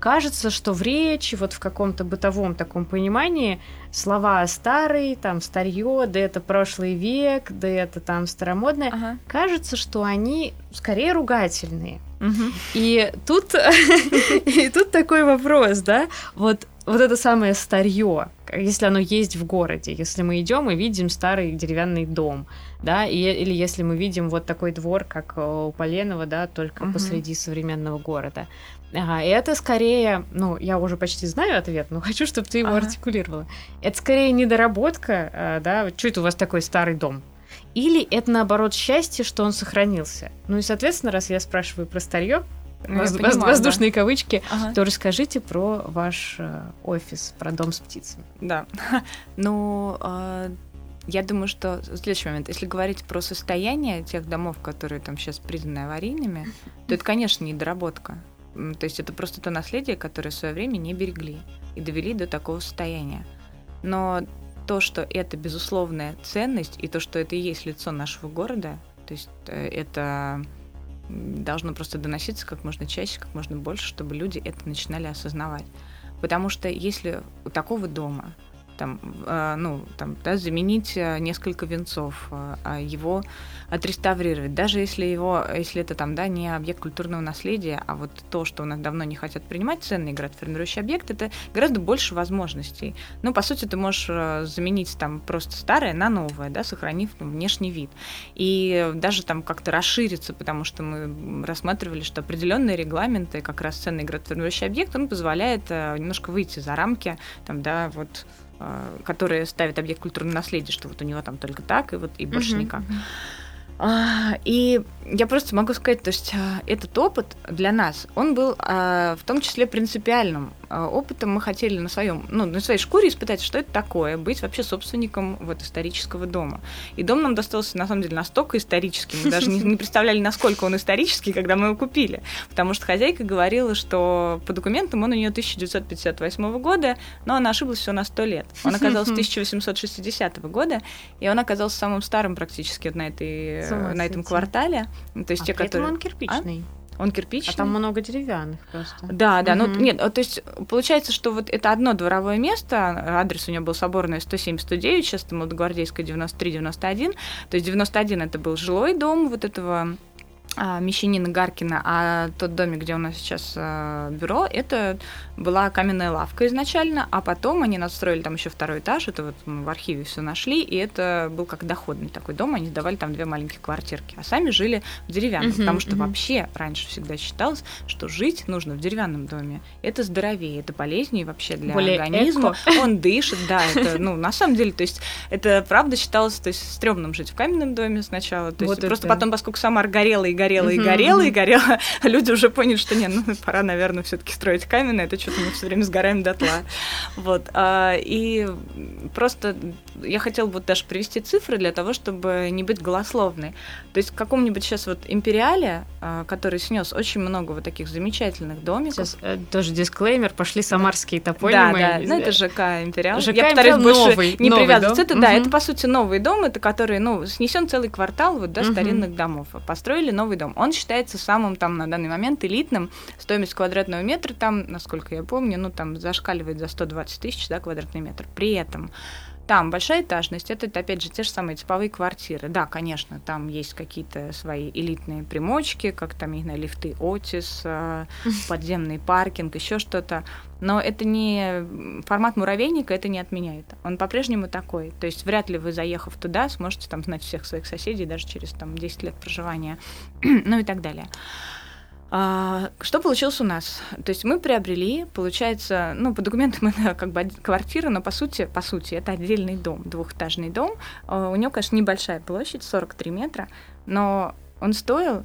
Кажется, что в речи, вот в каком-то бытовом таком понимании, слова старый, там старье, да это прошлый век, да это там старомодное, ага. кажется, что они скорее ругательные. Угу. И тут [LAUGHS] и тут такой вопрос, да, вот вот это самое старье, если оно есть в городе, если мы идем и видим старый деревянный дом, да, и, или если мы видим вот такой двор, как э, у Поленова, да, только угу. посреди современного города. Ага, и это скорее, ну, я уже почти знаю ответ, но [LAUGHS] хочу, чтобы ты его ага. артикулировала. Это скорее недоработка, э, да, что это у вас такой старый дом? Или это наоборот счастье, что он сохранился? Ну и, соответственно, раз я спрашиваю про старье, Воз, понимаю, воздушные да. кавычки, ага. то расскажите про ваш э, офис, про дом с птицами.
Да. [LAUGHS] Ну, э, я думаю, что следующий момент. Если говорить про состояние тех домов, которые там сейчас признаны аварийными, то это, конечно, недоработка. То есть это просто то наследие, которое в свое время не берегли и довели до такого состояния. Но то, что это безусловная ценность, и то, что это и есть лицо нашего города, то есть э, это должно просто доноситься как можно чаще, как можно больше, чтобы люди это начинали осознавать. Потому что если у такого дома там, э, ну, там, да, заменить э, несколько венцов, э, а его отреставрировать. Даже если его, если это там, да, не объект культурного наследия, а вот то, что у нас давно не хотят принимать, ценный градоформирующий объект, это гораздо больше возможностей. Ну, по сути, ты можешь заменить там просто старое на новое, да, сохранив ну, внешний вид. И даже там как-то расшириться, потому что мы рассматривали, что определенные регламенты, как раз ценный градоформирующий объект, он позволяет немножко выйти за рамки, там, да, вот а, которые ставят объект культурного наследия, что вот у него там только так и вот и больше uh-huh, никак. А, и я просто могу сказать, то есть а, этот опыт для нас, он был а, в том числе принципиальным а, опытом. Мы хотели на своем, ну, на своей шкуре испытать, что это такое, быть вообще собственником вот исторического дома. И дом нам достался, на самом деле, настолько историческим, мы даже не, не представляли, насколько он исторический, когда мы его купили. Потому что хозяйка говорила, что по документам он у нее 1958 года, но она ошиблась всего на 100 лет. Он оказался [LAUGHS] 1860 года, и он оказался самым старым практически на, этой, на этом квартале.
То есть а те, которые... он кирпичный. А?
Он кирпичный.
А там много деревянных просто.
Да, да. Угу. Ну, нет, то есть получается, что вот это одно дворовое место, адрес у него был Соборная 107-109, сейчас там Молодогвардейская 93-91. То есть 91 это был жилой дом вот этого Мещанина Гаркина, а тот домик, где у нас сейчас а, бюро, это была каменная лавка изначально, а потом они настроили там еще второй этаж, это вот мы в архиве все нашли, и это был как доходный такой дом, они сдавали там две маленькие квартирки, а сами жили в деревянном, uh-huh, потому что uh-huh. вообще раньше всегда считалось, что жить нужно в деревянном доме, это здоровее, это полезнее вообще для Более организма, эко. [LAUGHS] он дышит, да, это, ну, на самом деле, то есть это правда считалось, то есть стрёмным жить в каменном доме сначала, то есть вот просто это. потом, поскольку сама горела и горела и горела и горела, [LAUGHS] люди уже поняли, что нет, ну пора, наверное, все-таки строить каменное, это что-то мы все время сгораем дотла. Вот. А, и просто я хотела бы даже привести цифры для того, чтобы не быть голословной. То есть в каком-нибудь сейчас вот империале, а, который снес очень много вот таких замечательных домиков. Сейчас
э, тоже дисклеймер, пошли самарские топонимы.
Да, да, ну это ЖК Империал.
ЖК я Империал новый,
не новый привязываться. Это, да, это по сути новый дом, это который, ну, снесен целый квартал вот, да, старинных домов. Построили новый дом. Он считается самым там на данный момент элитным. Стоимость квадратного метра там, насколько я помню, ну там зашкаливает за 120 тысяч, да, квадратный метр. При этом там большая этажность, это опять же те же самые типовые квартиры. Да, конечно, там есть какие-то свои элитные примочки, как там, не знаю, лифты Отис, э, [LAUGHS] подземный паркинг, еще что-то. Но это не формат муравейника, это не отменяет. Он по-прежнему такой. То есть вряд ли вы, заехав туда, сможете там знать всех своих соседей даже через там 10 лет проживания, [CLEARS THROAT] ну и так далее. А, что получилось у нас? То есть мы приобрели, получается, ну, по документам [LAUGHS] это как бы квартира, но по сути, по сути, это отдельный дом, двухэтажный дом. А, у него, конечно, небольшая площадь, 43 метра, но он стоил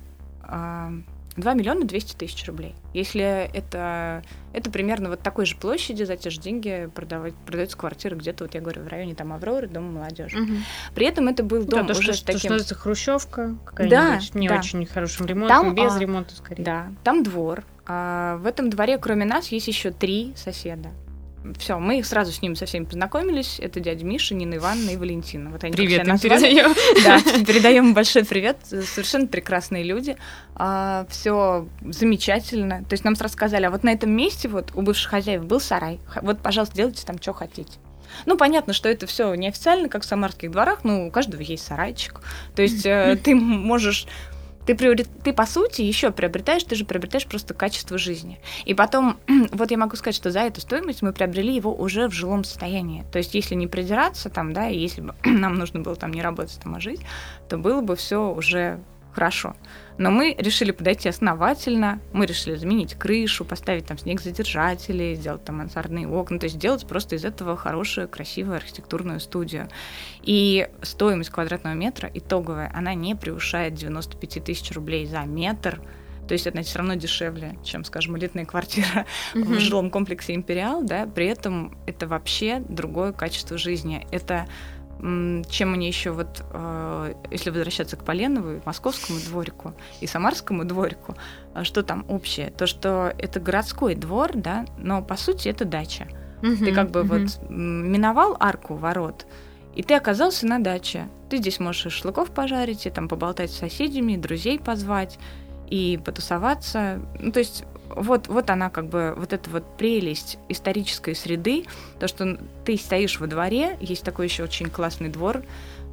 2 миллиона 200 тысяч рублей. Если это, это примерно вот такой же площади, за те же деньги продавать, продаются квартиры где-то, вот я говорю, в районе там Авроры, Дома молодежи. Угу. При этом это был дом
да,
уже
что,
с таким...
что называется хрущевка какая-нибудь, да, не да. очень хорошим ремонтом, там, без а, ремонта скорее.
Да, там двор. А в этом дворе, кроме нас, есть еще три соседа все, мы сразу с ними со всеми познакомились. Это дядя Миша, Нина Ивановна и Валентина. Вот
они привет, им передаем. [LAUGHS]
Да, передаем большой привет. Совершенно прекрасные люди. А, все замечательно. То есть нам сразу сказали, а вот на этом месте вот у бывших хозяев был сарай. Вот, пожалуйста, делайте там, что хотите. Ну, понятно, что это все неофициально, как в самарских дворах, но у каждого есть сарайчик. То есть э, [LAUGHS] ты можешь ты, приорит... ты по сути еще приобретаешь, ты же приобретаешь просто качество жизни. И потом, [CLEARS THROAT] вот я могу сказать, что за эту стоимость мы приобрели его уже в жилом состоянии. То есть, если не придираться там, да, и если бы [CLEARS THROAT] нам нужно было там не работать, там, а жить, то было бы все уже хорошо. Но мы решили подойти основательно, мы решили заменить крышу, поставить там снегзадержатели, сделать там мансардные окна, то есть сделать просто из этого хорошую, красивую архитектурную студию. И стоимость квадратного метра итоговая, она не превышает 95 тысяч рублей за метр, то есть это все равно дешевле, чем, скажем, элитная квартира mm-hmm. [LAUGHS] в жилом комплексе Империал, да, при этом это вообще другое качество жизни. Это чем они еще вот, э, если возвращаться к Поленову, московскому дворику и самарскому дворику, э, что там общее? То, что это городской двор, да, но по сути это дача. Угу, ты как бы угу. вот миновал арку ворот, и ты оказался на даче. Ты здесь можешь шашлыков пожарить, и там поболтать с соседями, друзей позвать, и потусоваться. Ну, то есть вот, вот она как бы, вот эта вот прелесть исторической среды, то, что ты стоишь во дворе, есть такой еще очень классный двор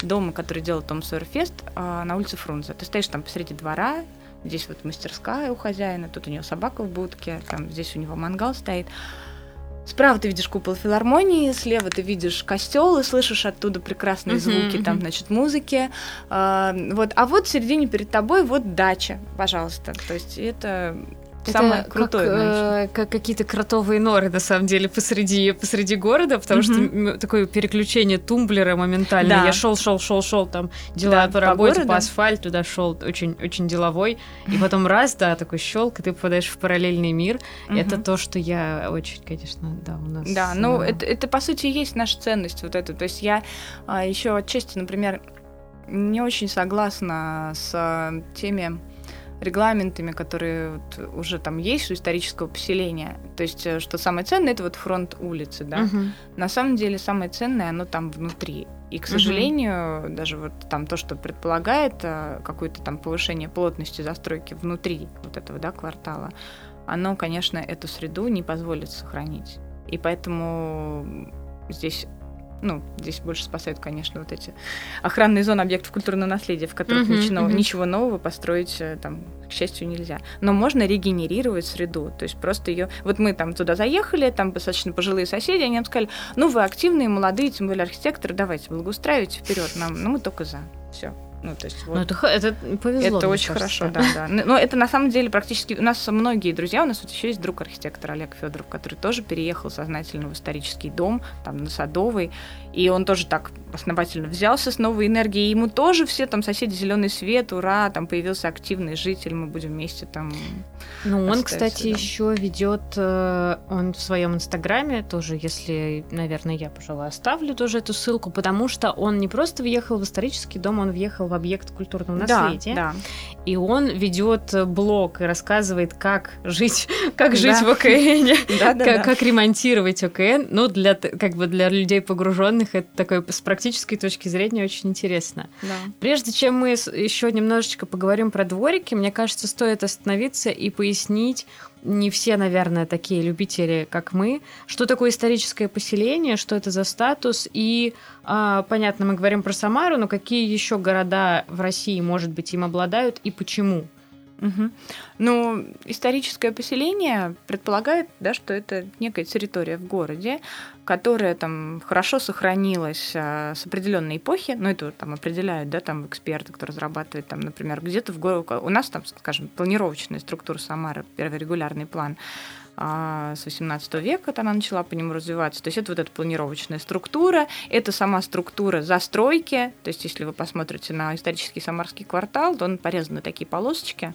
дома, который делал Том Сойерфест а, на улице Фрунзе. Ты стоишь там посреди двора, здесь вот мастерская у хозяина, тут у него собака в будке, там здесь у него мангал стоит. Справа ты видишь купол филармонии, слева ты видишь костел и слышишь оттуда прекрасные uh-huh, звуки, uh-huh. там, значит, музыки. А, вот, а вот в середине перед тобой вот дача, пожалуйста. То есть это это самое крутое.
Как, э, как какие-то кротовые норы, на самом деле, посреди, посреди города, потому mm-hmm. что такое переключение тумблера моментально. Да. Я шел, шел, шел, шел, там дела да, по работе, по, по асфальту, туда шел, очень, очень деловой. И потом раз, да, такой щелк, и ты попадаешь в параллельный мир. Mm-hmm. Это то, что я очень, конечно, да, у нас.
Да, ну э... это, это по сути есть наша ценность вот эта. То есть я а, еще отчасти, например, не очень согласна с а, теми регламентами, которые вот уже там есть у исторического поселения. То есть, э, что самое ценное, это вот фронт улицы, да. Угу. На самом деле самое ценное, оно там внутри. И, к сожалению, угу. даже вот там то, что предполагает э, какое-то там повышение плотности застройки внутри вот этого, да, квартала, оно, конечно, эту среду не позволит сохранить. И поэтому здесь ну, здесь больше спасают, конечно, вот эти охранные зоны объектов культурного наследия, в которых uh-huh, ничего, uh-huh. ничего нового построить э, там, к счастью, нельзя. Но можно регенерировать среду, то есть просто ее... Вот мы там туда заехали, там достаточно пожилые соседи, они нам сказали, ну, вы активные, молодые, тем более архитекторы, давайте благоустраивайте вперед нам, ну, мы только за. Все. Ну, то есть,
вот. Ну, это, это повезло.
Это очень кажется. хорошо, да, да. Но это на самом деле практически... У нас многие друзья, у нас вот еще есть друг архитектор Олег Федоров, который тоже переехал сознательно в исторический дом, там, на Садовой, и он тоже так основательно взялся с новой энергией. Ему тоже все там соседи зеленый свет, ура, там появился активный житель, мы будем вместе там.
Ну, он, кстати, да. еще ведет, э, он в своем инстаграме тоже, если, наверное, я, пожалуй, оставлю тоже эту ссылку, потому что он не просто въехал в исторический дом, он въехал в объект культурного наследия. Да, да. И он ведет блог и рассказывает, как жить, [LAUGHS] как жить да. в ОКН, [LAUGHS] как ремонтировать ОКН. Ну, для как бы для людей погруженных это такое с практической точки зрения очень интересно. Да. Прежде чем мы еще немножечко поговорим про дворики, мне кажется, стоит остановиться и пояснить, не все, наверное, такие любители, как мы, что такое историческое поселение, что это за статус, и, а, понятно, мы говорим про Самару, но какие еще города в России, может быть, им обладают и почему?
Угу. Ну, историческое поселение предполагает, да, что это некая территория в городе, которая там хорошо сохранилась а, с определенной эпохи, ну это там определяют, да, там эксперты, кто разрабатывает, там, например, где-то в городе, у нас там, скажем, планировочная структура Самары, первый регулярный план, а, с 18 века вот она начала по нему развиваться. То есть это вот эта планировочная структура, это сама структура застройки. То есть если вы посмотрите на исторический самарский квартал, то он порезан на такие полосочки,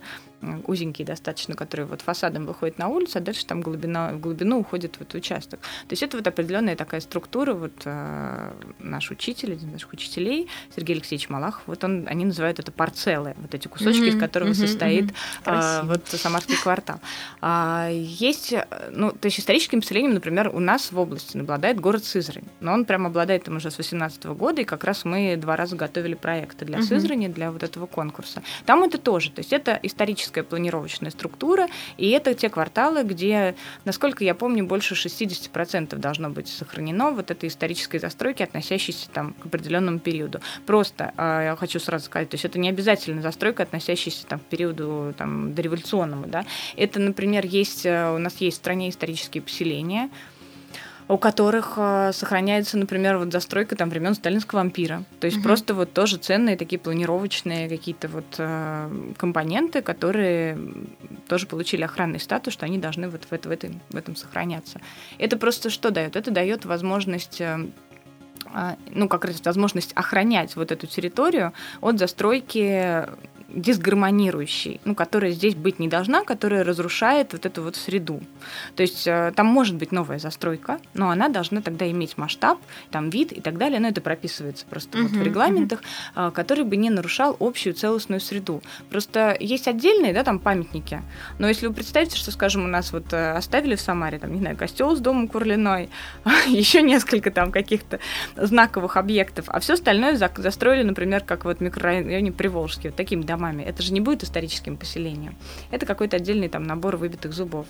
узенькие достаточно, которые вот фасадом выходят на улицу, а дальше там глубина, в глубину уходит вот участок. То есть это вот определенная такая структура, вот э, наш учитель, один из наших учителей, Сергей Алексеевич Малахов, вот он, они называют это парцелы, вот эти кусочки, mm-hmm, из которых mm-hmm, состоит mm-hmm. э, вот Самарский квартал. А, есть, ну, то есть историческим поселением, например, у нас в области обладает город Сызрань, но он прямо обладает им уже с 18 года, и как раз мы два раза готовили проекты для mm-hmm. Сызрани, для вот этого конкурса. Там это тоже, то есть это исторический классическая планировочная структура, и это те кварталы, где, насколько я помню, больше 60% должно быть сохранено вот этой исторической застройки, относящейся там, к определенному периоду. Просто а, я хочу сразу сказать, то есть это не обязательно застройка, относящаяся там, к периоду там, дореволюционному. Да? Это, например, есть, э, у нас есть в стране исторические поселения, у которых э, сохраняется, например, вот застройка там времен сталинского ампира. То есть угу. просто вот тоже ценные такие планировочные какие-то вот э, компоненты, которые тоже получили охранный статус, что они должны вот в, это, в, этом, в этом сохраняться. Это просто что дает? Это дает возможность э, а, ну, как раз возможность охранять вот эту территорию от застройки дисгармонирующей, ну, которая здесь быть не должна, которая разрушает вот эту вот среду. То есть э, там может быть новая застройка, но она должна тогда иметь масштаб, там вид и так далее, но это прописывается просто uh-huh, вот в регламентах, uh-huh. который бы не нарушал общую целостную среду. Просто есть отдельные, да, там памятники, но если вы представите, что, скажем, у нас вот э, оставили в Самаре, там, не знаю, костел с домом Курлиной, [LAUGHS] еще несколько там каких-то знаковых объектов, а все остальное застроили, например, как вот микрорайоне Приволжский, вот такими домами домами. Это же не будет историческим поселением. Это какой-то отдельный там набор выбитых зубов.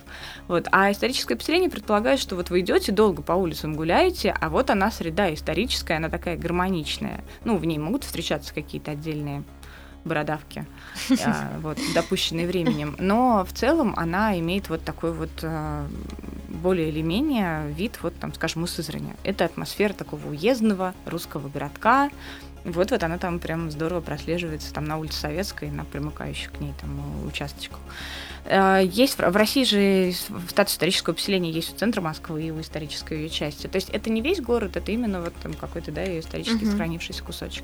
Вот. А историческое поселение предполагает, что вот вы идете долго по улицам гуляете, а вот она среда историческая, она такая гармоничная. Ну, в ней могут встречаться какие-то отдельные бородавки, [LAUGHS] а, вот, допущенные временем. Но в целом она имеет вот такой вот а, более или менее вид, вот там, скажем, у Сызрани. Это атмосфера такого уездного русского городка, вот, вот она там прям здорово прослеживается там на улице Советской, на примыкающих к ней там участочках. Э, есть в России же в статус исторического поселения есть у центра Москвы и у исторической ее части. То есть это не весь город, это именно вот там какой-то да, исторически uh-huh. сохранившийся кусочек.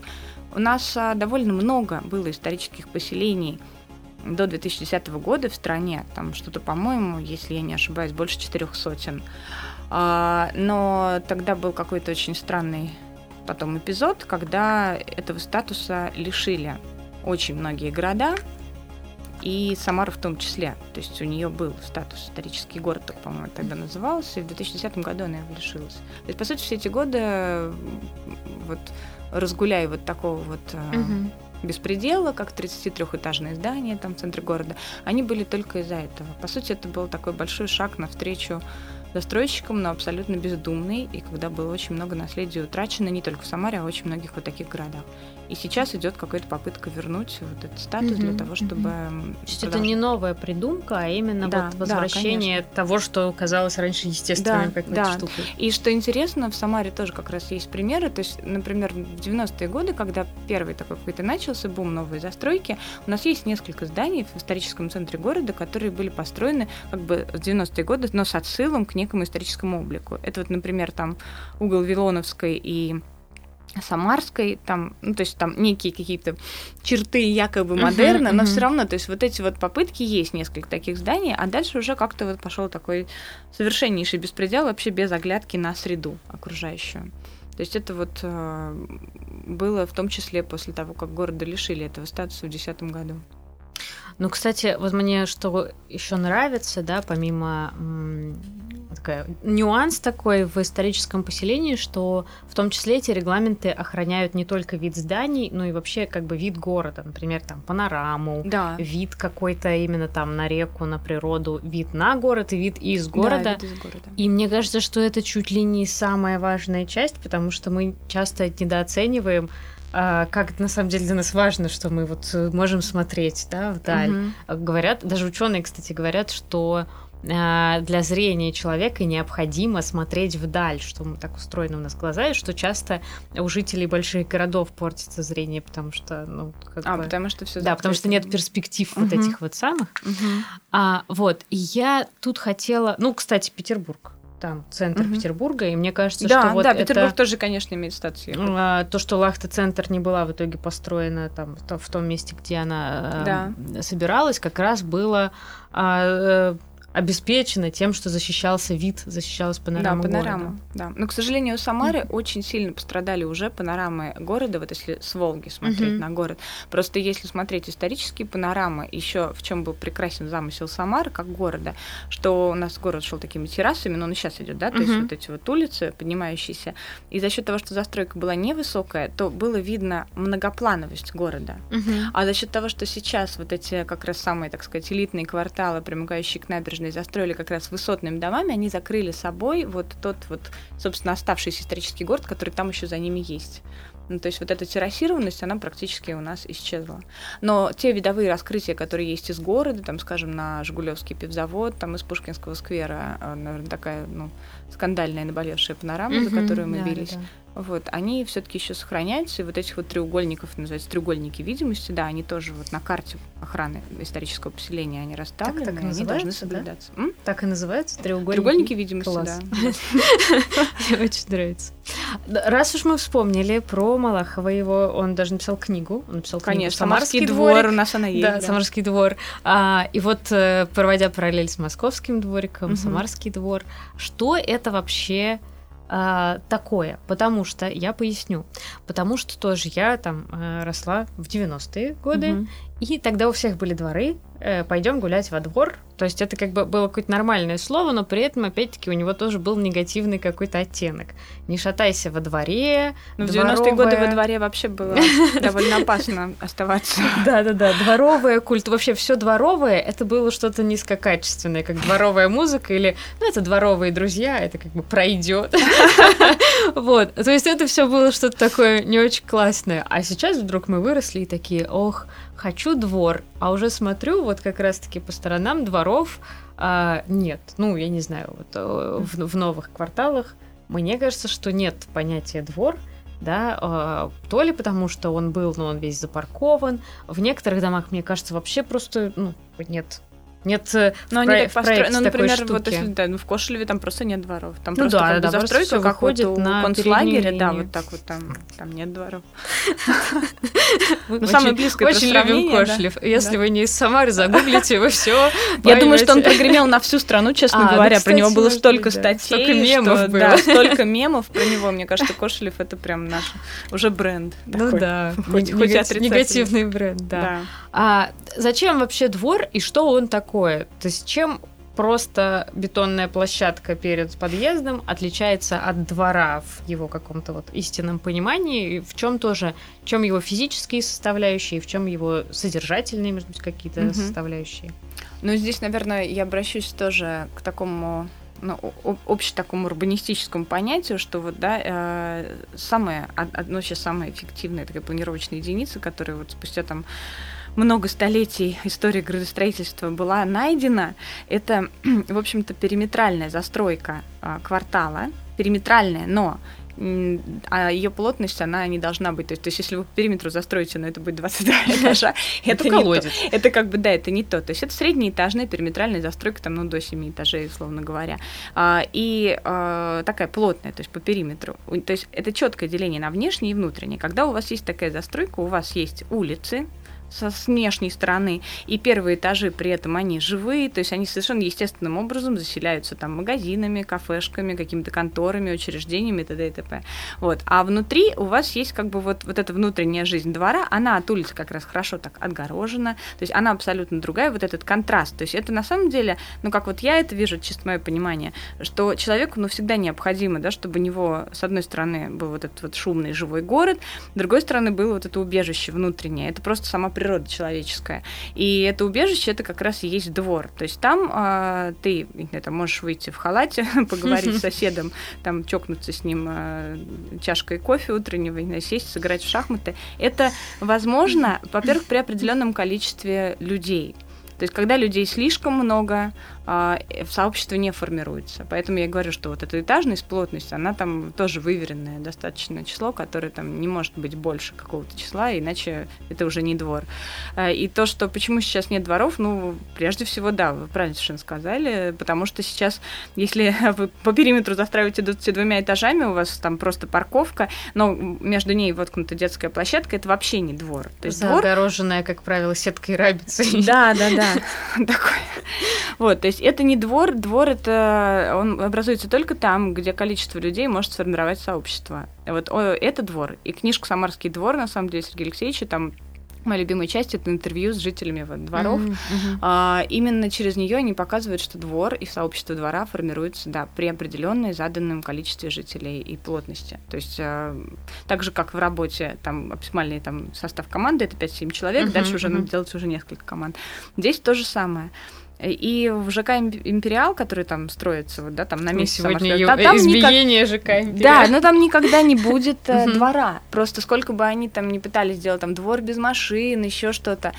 У нас а, довольно много было исторических поселений до 2010 года в стране. Там что-то, по-моему, если я не ошибаюсь, больше четырех сотен. А, но тогда был какой-то очень странный потом эпизод, когда этого статуса лишили очень многие города, и Самара в том числе. То есть у нее был статус исторический город, так, по-моему, тогда назывался, и в 2010 году она его лишилась. То есть, по сути, все эти годы вот разгуляя вот такого вот угу. беспредела, как 33-этажное здание там в центре города, они были только из-за этого. По сути, это был такой большой шаг навстречу застройщиком, но абсолютно бездумный, и когда было очень много наследия утрачено не только в Самаре, а очень многих вот таких городах. И сейчас идет какая-то попытка вернуть вот этот статус mm-hmm. для того, чтобы... Mm-hmm.
То есть это не новая придумка, а именно да, вот возвращение да, того, что казалось раньше естественным да, какой-то да. штукой.
И что интересно, в Самаре тоже как раз есть примеры. То есть, например, в 90-е годы, когда первый такой какой-то начался бум новой застройки, у нас есть несколько зданий в историческом центре города, которые были построены как бы в 90-е годы, но с отсылом к некому историческому облику. Это вот, например, там угол Вилоновской и Самарской, там, ну, то есть там некие какие-то черты якобы модерна, uh-huh, но uh-huh. все равно, то есть вот эти вот попытки есть несколько таких зданий, а дальше уже как-то вот пошел такой совершеннейший беспредел вообще без оглядки на среду окружающую. То есть это вот э, было в том числе после того, как города лишили этого статуса в 2010 году.
Ну, кстати, вот мне что еще нравится, да, помимо такая, нюанс такой в историческом поселении, что в том числе эти регламенты охраняют не только вид зданий, но и вообще как бы вид города, например, там панораму,
да.
вид какой-то именно там на реку, на природу, вид на город и вид из города.
Да, вид из города.
И мне кажется, что это чуть ли не самая важная часть, потому что мы часто недооцениваем как на самом деле для нас важно, что мы вот можем смотреть, да, вдаль. Угу. Говорят, даже ученые, кстати, говорят, что а, для зрения человека необходимо смотреть вдаль, что так устроены у нас глаза, и что часто у жителей больших городов портится зрение, потому что, ну,
как а, бы... потому что все
Да, потому что нет перспектив угу. вот этих вот самых. Угу. А, вот, и я тут хотела... Ну, кстати, Петербург там центр угу. Петербурга, и мне кажется,
да,
что вот
да,
это,
Петербург тоже, конечно, имеет статус.
А, то, что Лахта-центр не была в итоге построена там в том месте, где она да. собиралась, как раз было а, обеспечена тем, что защищался вид, защищалась панорама
Да, панорама,
города.
да. Но, к сожалению, Самары mm-hmm. очень сильно пострадали уже панорамы города, вот если с Волги смотреть mm-hmm. на город. Просто если смотреть исторические панорамы, еще в чем был прекрасен замысел Самары как города, что у нас город шел такими террасами, но он и сейчас идет, да, то mm-hmm. есть вот эти вот улицы поднимающиеся, и за счет того, что застройка была невысокая, то было видно многоплановость города. Mm-hmm. А за счет того, что сейчас вот эти как раз самые, так сказать, элитные кварталы, примыкающие к набережной Набережной застроили как раз высотными домами, они закрыли собой вот тот вот, собственно, оставшийся исторический город, который там еще за ними есть. Ну, то есть вот эта террасированность, она практически у нас исчезла. Но те видовые раскрытия, которые есть из города, там, скажем, на Жигулевский пивзавод, там из Пушкинского сквера, э, наверное, такая, ну, скандальная наболевшая панорама, mm-hmm, за которую мы да, бились. Да вот, они все-таки еще сохраняются, и вот этих вот треугольников, называются треугольники видимости, да, они тоже вот на карте охраны исторического поселения они расставлены, так, так и они должны соблюдаться.
Да? Так и называются треугольники?
Треугольники видимости, Класс. да. [LAUGHS]
Мне очень нравится. Раз уж мы вспомнили про Малахова его, он даже написал книгу, он написал книгу
Конечно, «Самарский двор», у нас она есть.
Да, «Самарский двор». А, и вот, э, проводя параллель с московским двориком, «Самарский двор», что это вообще а, такое, потому что я поясню, потому что тоже я там э, росла в 90-е годы, угу. И тогда у всех были дворы, э, пойдем гулять во двор, то есть это как бы было какое-то нормальное слово, но при этом, опять-таки, у него тоже был негативный какой-то оттенок. Не шатайся во дворе.
Ну, в 90-е годы во дворе вообще было [LAUGHS] довольно опасно оставаться.
Да-да-да, дворовая культ, вообще все дворовое, это было что-то низкокачественное, как дворовая музыка или, ну, это дворовые друзья, это как бы пройдет. [LAUGHS] Вот, то есть это все было что-то такое не очень классное. А сейчас вдруг мы выросли и такие, ох, хочу двор, а уже смотрю вот как раз-таки по сторонам дворов а, нет. Ну, я не знаю, вот э, в, в новых кварталах мне кажется, что нет понятия двор, да, а, то ли потому, что он был, но он весь запаркован. В некоторых домах, мне кажется, вообще просто, ну, нет нет
э, Но они так построены. Ну, например, вот если да, ну, в Кошелеве там просто нет дворов. Там ну, просто да, как да, бы застройка, у на концлагеря, да, вот так вот там, там нет дворов. [LAUGHS]
Ну, самое близкое Очень любим Кошелев. Если вы не из Самары, загуглите, вы все.
Я думаю, что он прогремел на всю страну, честно а, говоря. Про него было столько статей. Столько мемов было. [LAUGHS] столько мемов про него. Мне кажется, [LAUGHS] Кошелев это прям наш уже бренд.
Ну да, негативный бренд, да. А зачем вообще двор и что он такое? То есть чем просто бетонная площадка перед подъездом отличается от двора в его каком-то вот истинном понимании, в чем тоже, в чем его физические составляющие, в чем его содержательные, может быть, какие-то угу. составляющие.
Ну, здесь, наверное, я обращусь тоже к такому ну, общему такому урбанистическому понятию, что вот, да, э, самое, одно сейчас самое эффективное такая планировочная единица, которая вот спустя там много столетий истории градостроительства была найдена, это, [CLEARS THROAT] в общем-то, периметральная застройка а, квартала, периметральная, но а ее плотность, она не должна быть. То есть, то есть если вы по периметру застроите, но это будет 22 этажа, [LAUGHS] это колодец. Это как бы, да, это не то. То есть это среднеэтажная периметральная застройка, там, ну, до 7 этажей, условно говоря. А, и а, такая плотная, то есть по периметру. То есть это четкое деление на внешнее и внутреннее. Когда у вас есть такая застройка, у вас есть улицы, со внешней стороны, и первые этажи при этом они живые, то есть они совершенно естественным образом заселяются там магазинами, кафешками, какими-то конторами, учреждениями и т.д. и т.п. Вот. А внутри у вас есть как бы вот, вот эта внутренняя жизнь двора, она от улицы как раз хорошо так отгорожена, то есть она абсолютно другая, вот этот контраст. То есть это на самом деле, ну как вот я это вижу, чисто мое понимание, что человеку ну всегда необходимо, да, чтобы у него с одной стороны был вот этот вот шумный живой город, с другой стороны было вот это убежище внутреннее. Это просто сама природа человеческая. И это убежище, это как раз и есть двор. То есть там э, ты это, можешь выйти в халате, [LAUGHS] поговорить с [LAUGHS] соседом, там чокнуться с ним э, чашкой кофе утреннего, сесть, сыграть в шахматы. Это возможно, во-первых, при определенном количестве людей. То есть, когда людей слишком много, в сообщество не формируется. Поэтому я говорю, что вот эта этажность, плотность, она там тоже выверенное достаточное число, которое там не может быть больше какого-то числа, иначе это уже не двор. А, и то, что почему сейчас нет дворов, ну, прежде всего, да, вы правильно совершенно сказали, потому что сейчас, если [LAUGHS] вы по периметру застраиваете 22 этажами, у вас там просто парковка, но между ней воткнута детская площадка, это вообще не двор.
То есть Загороженная, двор... как правило, сеткой рабицы.
Да, да, да. [LAUGHS] Такой. Вот, то есть есть это не двор, двор это он образуется только там, где количество людей может сформировать сообщество. Вот о, это двор. И книжка «Самарский двор», на самом деле, Сергея Алексеевича, там Моя любимая часть это интервью с жителями вот, дворов. Mm-hmm, mm-hmm. А, именно через нее они показывают, что двор и сообщество двора формируются да, при определенной заданном количестве жителей и плотности. То есть а, так же, как в работе, там оптимальный там, состав команды это 5-7 человек, mm-hmm, дальше уже mm-hmm. надо делать уже несколько команд. Здесь то же самое. И в ЖК Империал, который там строится, вот, да, там на месте
Сегодня ее там избиение никак... ЖК Империал.
Да, но там никогда не будет э, двора. Просто сколько бы они там не пытались сделать там двор без машин, еще что-то.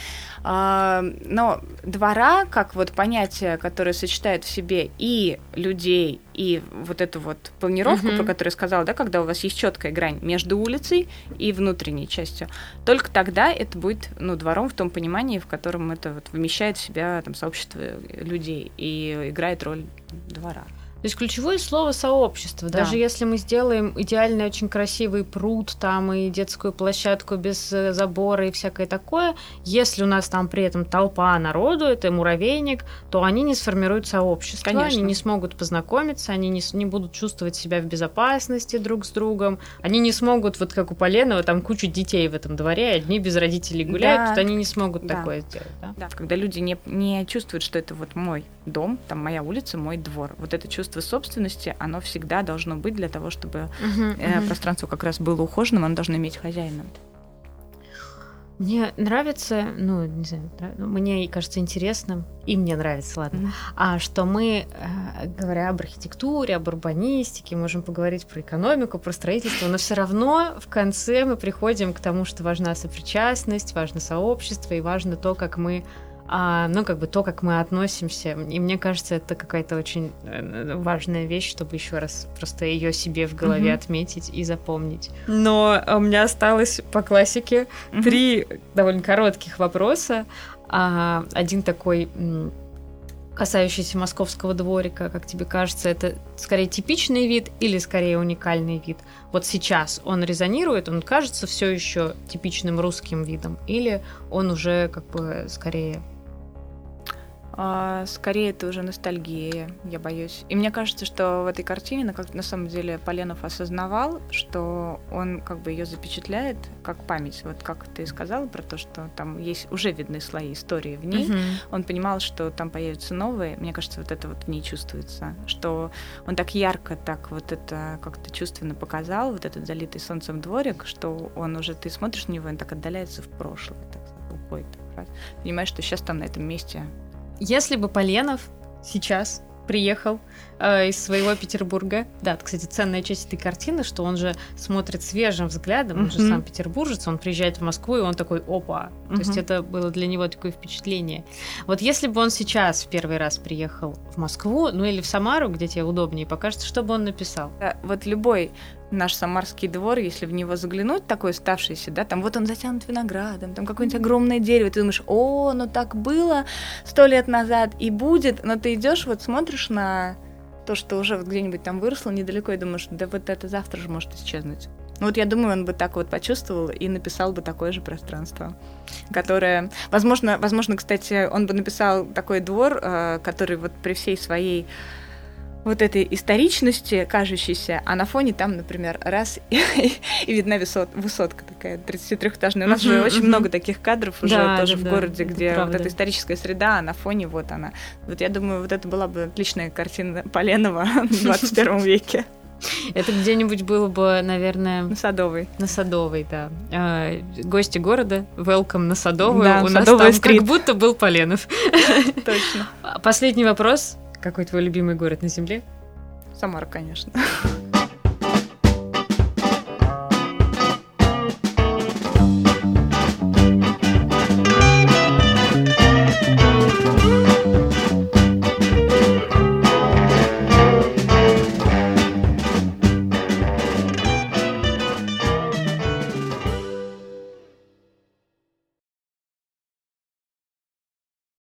А, но двора, как вот понятие, которое сочетает в себе и людей, и вот эту вот планировку, mm-hmm. про которую я сказала, да, когда у вас есть четкая грань между улицей и внутренней частью, только тогда это будет, ну, двором в том понимании, в котором это вот вмещает в себя там сообщество людей и играет роль двора.
То есть ключевое слово сообщество. Да. Даже если мы сделаем идеальный, очень красивый пруд там и детскую площадку без э, забора и всякое такое, если у нас там при этом толпа народу, это муравейник, то они не сформируют сообщество, Конечно. они не смогут познакомиться, они не, не будут чувствовать себя в безопасности друг с другом, они не смогут, вот как у Поленова, там кучу детей в этом дворе, одни без родителей гуляют, да. они не смогут да. такое сделать. Да?
да, когда люди не, не чувствуют, что это вот мой дом, там моя улица, мой двор. Вот это чувство собственности, оно всегда должно быть для того, чтобы uh-huh, uh-huh. пространство как раз было ухоженным, оно должно иметь хозяина.
Мне нравится, ну, не знаю, ну, мне кажется интересным, и мне нравится, ладно, mm-hmm. а что мы, э, говоря об архитектуре, об урбанистике, можем поговорить про экономику, про строительство, но все равно в конце мы приходим к тому, что важна сопричастность, важно сообщество, и важно то, как мы а, ну, как бы то, как мы относимся. И мне кажется, это какая-то очень э, важная вещь, чтобы еще раз просто ее себе в голове mm-hmm. отметить и запомнить. Но у меня осталось по классике mm-hmm. три довольно коротких вопроса. А, один такой касающийся московского дворика, как тебе кажется, это скорее типичный вид или скорее уникальный вид? Вот сейчас он резонирует, он кажется все еще типичным русским видом, или он уже как бы скорее
а, скорее, это уже ностальгия, я боюсь. И мне кажется, что в этой картине, на, как, на самом деле, Поленов осознавал, что он как бы ее запечатляет как память. Вот как ты сказала про то, что там есть уже видны слои истории в ней. Uh-huh. Он понимал, что там появятся новые. Мне кажется, вот это вот в ней чувствуется. Что он так ярко, так вот это как-то чувственно показал, вот этот залитый солнцем дворик, что он уже, ты смотришь на него, он так отдаляется в прошлое, так уходит. Понимаешь, что сейчас там на этом месте
если бы Поленов сейчас приехал э, из своего Петербурга. Да, кстати, ценная часть этой картины, что он же смотрит свежим взглядом, он mm-hmm. же сам петербуржец, он приезжает в Москву, и он такой, опа. Mm-hmm. То есть это было для него такое впечатление. Вот если бы он сейчас в первый раз приехал в Москву, ну или в Самару, где тебе удобнее покажется, что бы он написал?
Да, вот любой наш самарский двор, если в него заглянуть, такой оставшийся, да, там вот он затянут виноградом, там какое-нибудь огромное дерево, ты думаешь, о, ну так было сто лет назад и будет, но ты идешь, вот смотришь на то, что уже вот где-нибудь там выросло недалеко, и думаешь, да вот это завтра же может исчезнуть. Ну вот я думаю, он бы так вот почувствовал и написал бы такое же пространство, которое, возможно, возможно, кстати, он бы написал такой двор, э, который вот при всей своей вот этой историчности кажущейся, а на фоне там, например, раз [LAUGHS] и, и видна высот, высотка такая 33-этажная. У нас же очень много таких кадров уже да, тоже да, в да, городе, где правда. вот эта историческая среда, а на фоне вот она. Вот я думаю, вот это была бы отличная картина Поленова [LAUGHS] в 21 веке.
Это где-нибудь было бы, наверное...
На Садовой.
На Садовой, да. А, гости города, welcome на Садовую.
Да,
У нас
Садовая
там
стрит.
как будто был Поленов.
Точно.
Последний вопрос. Какой твой любимый город на Земле?
Самара, конечно. [LAUGHS]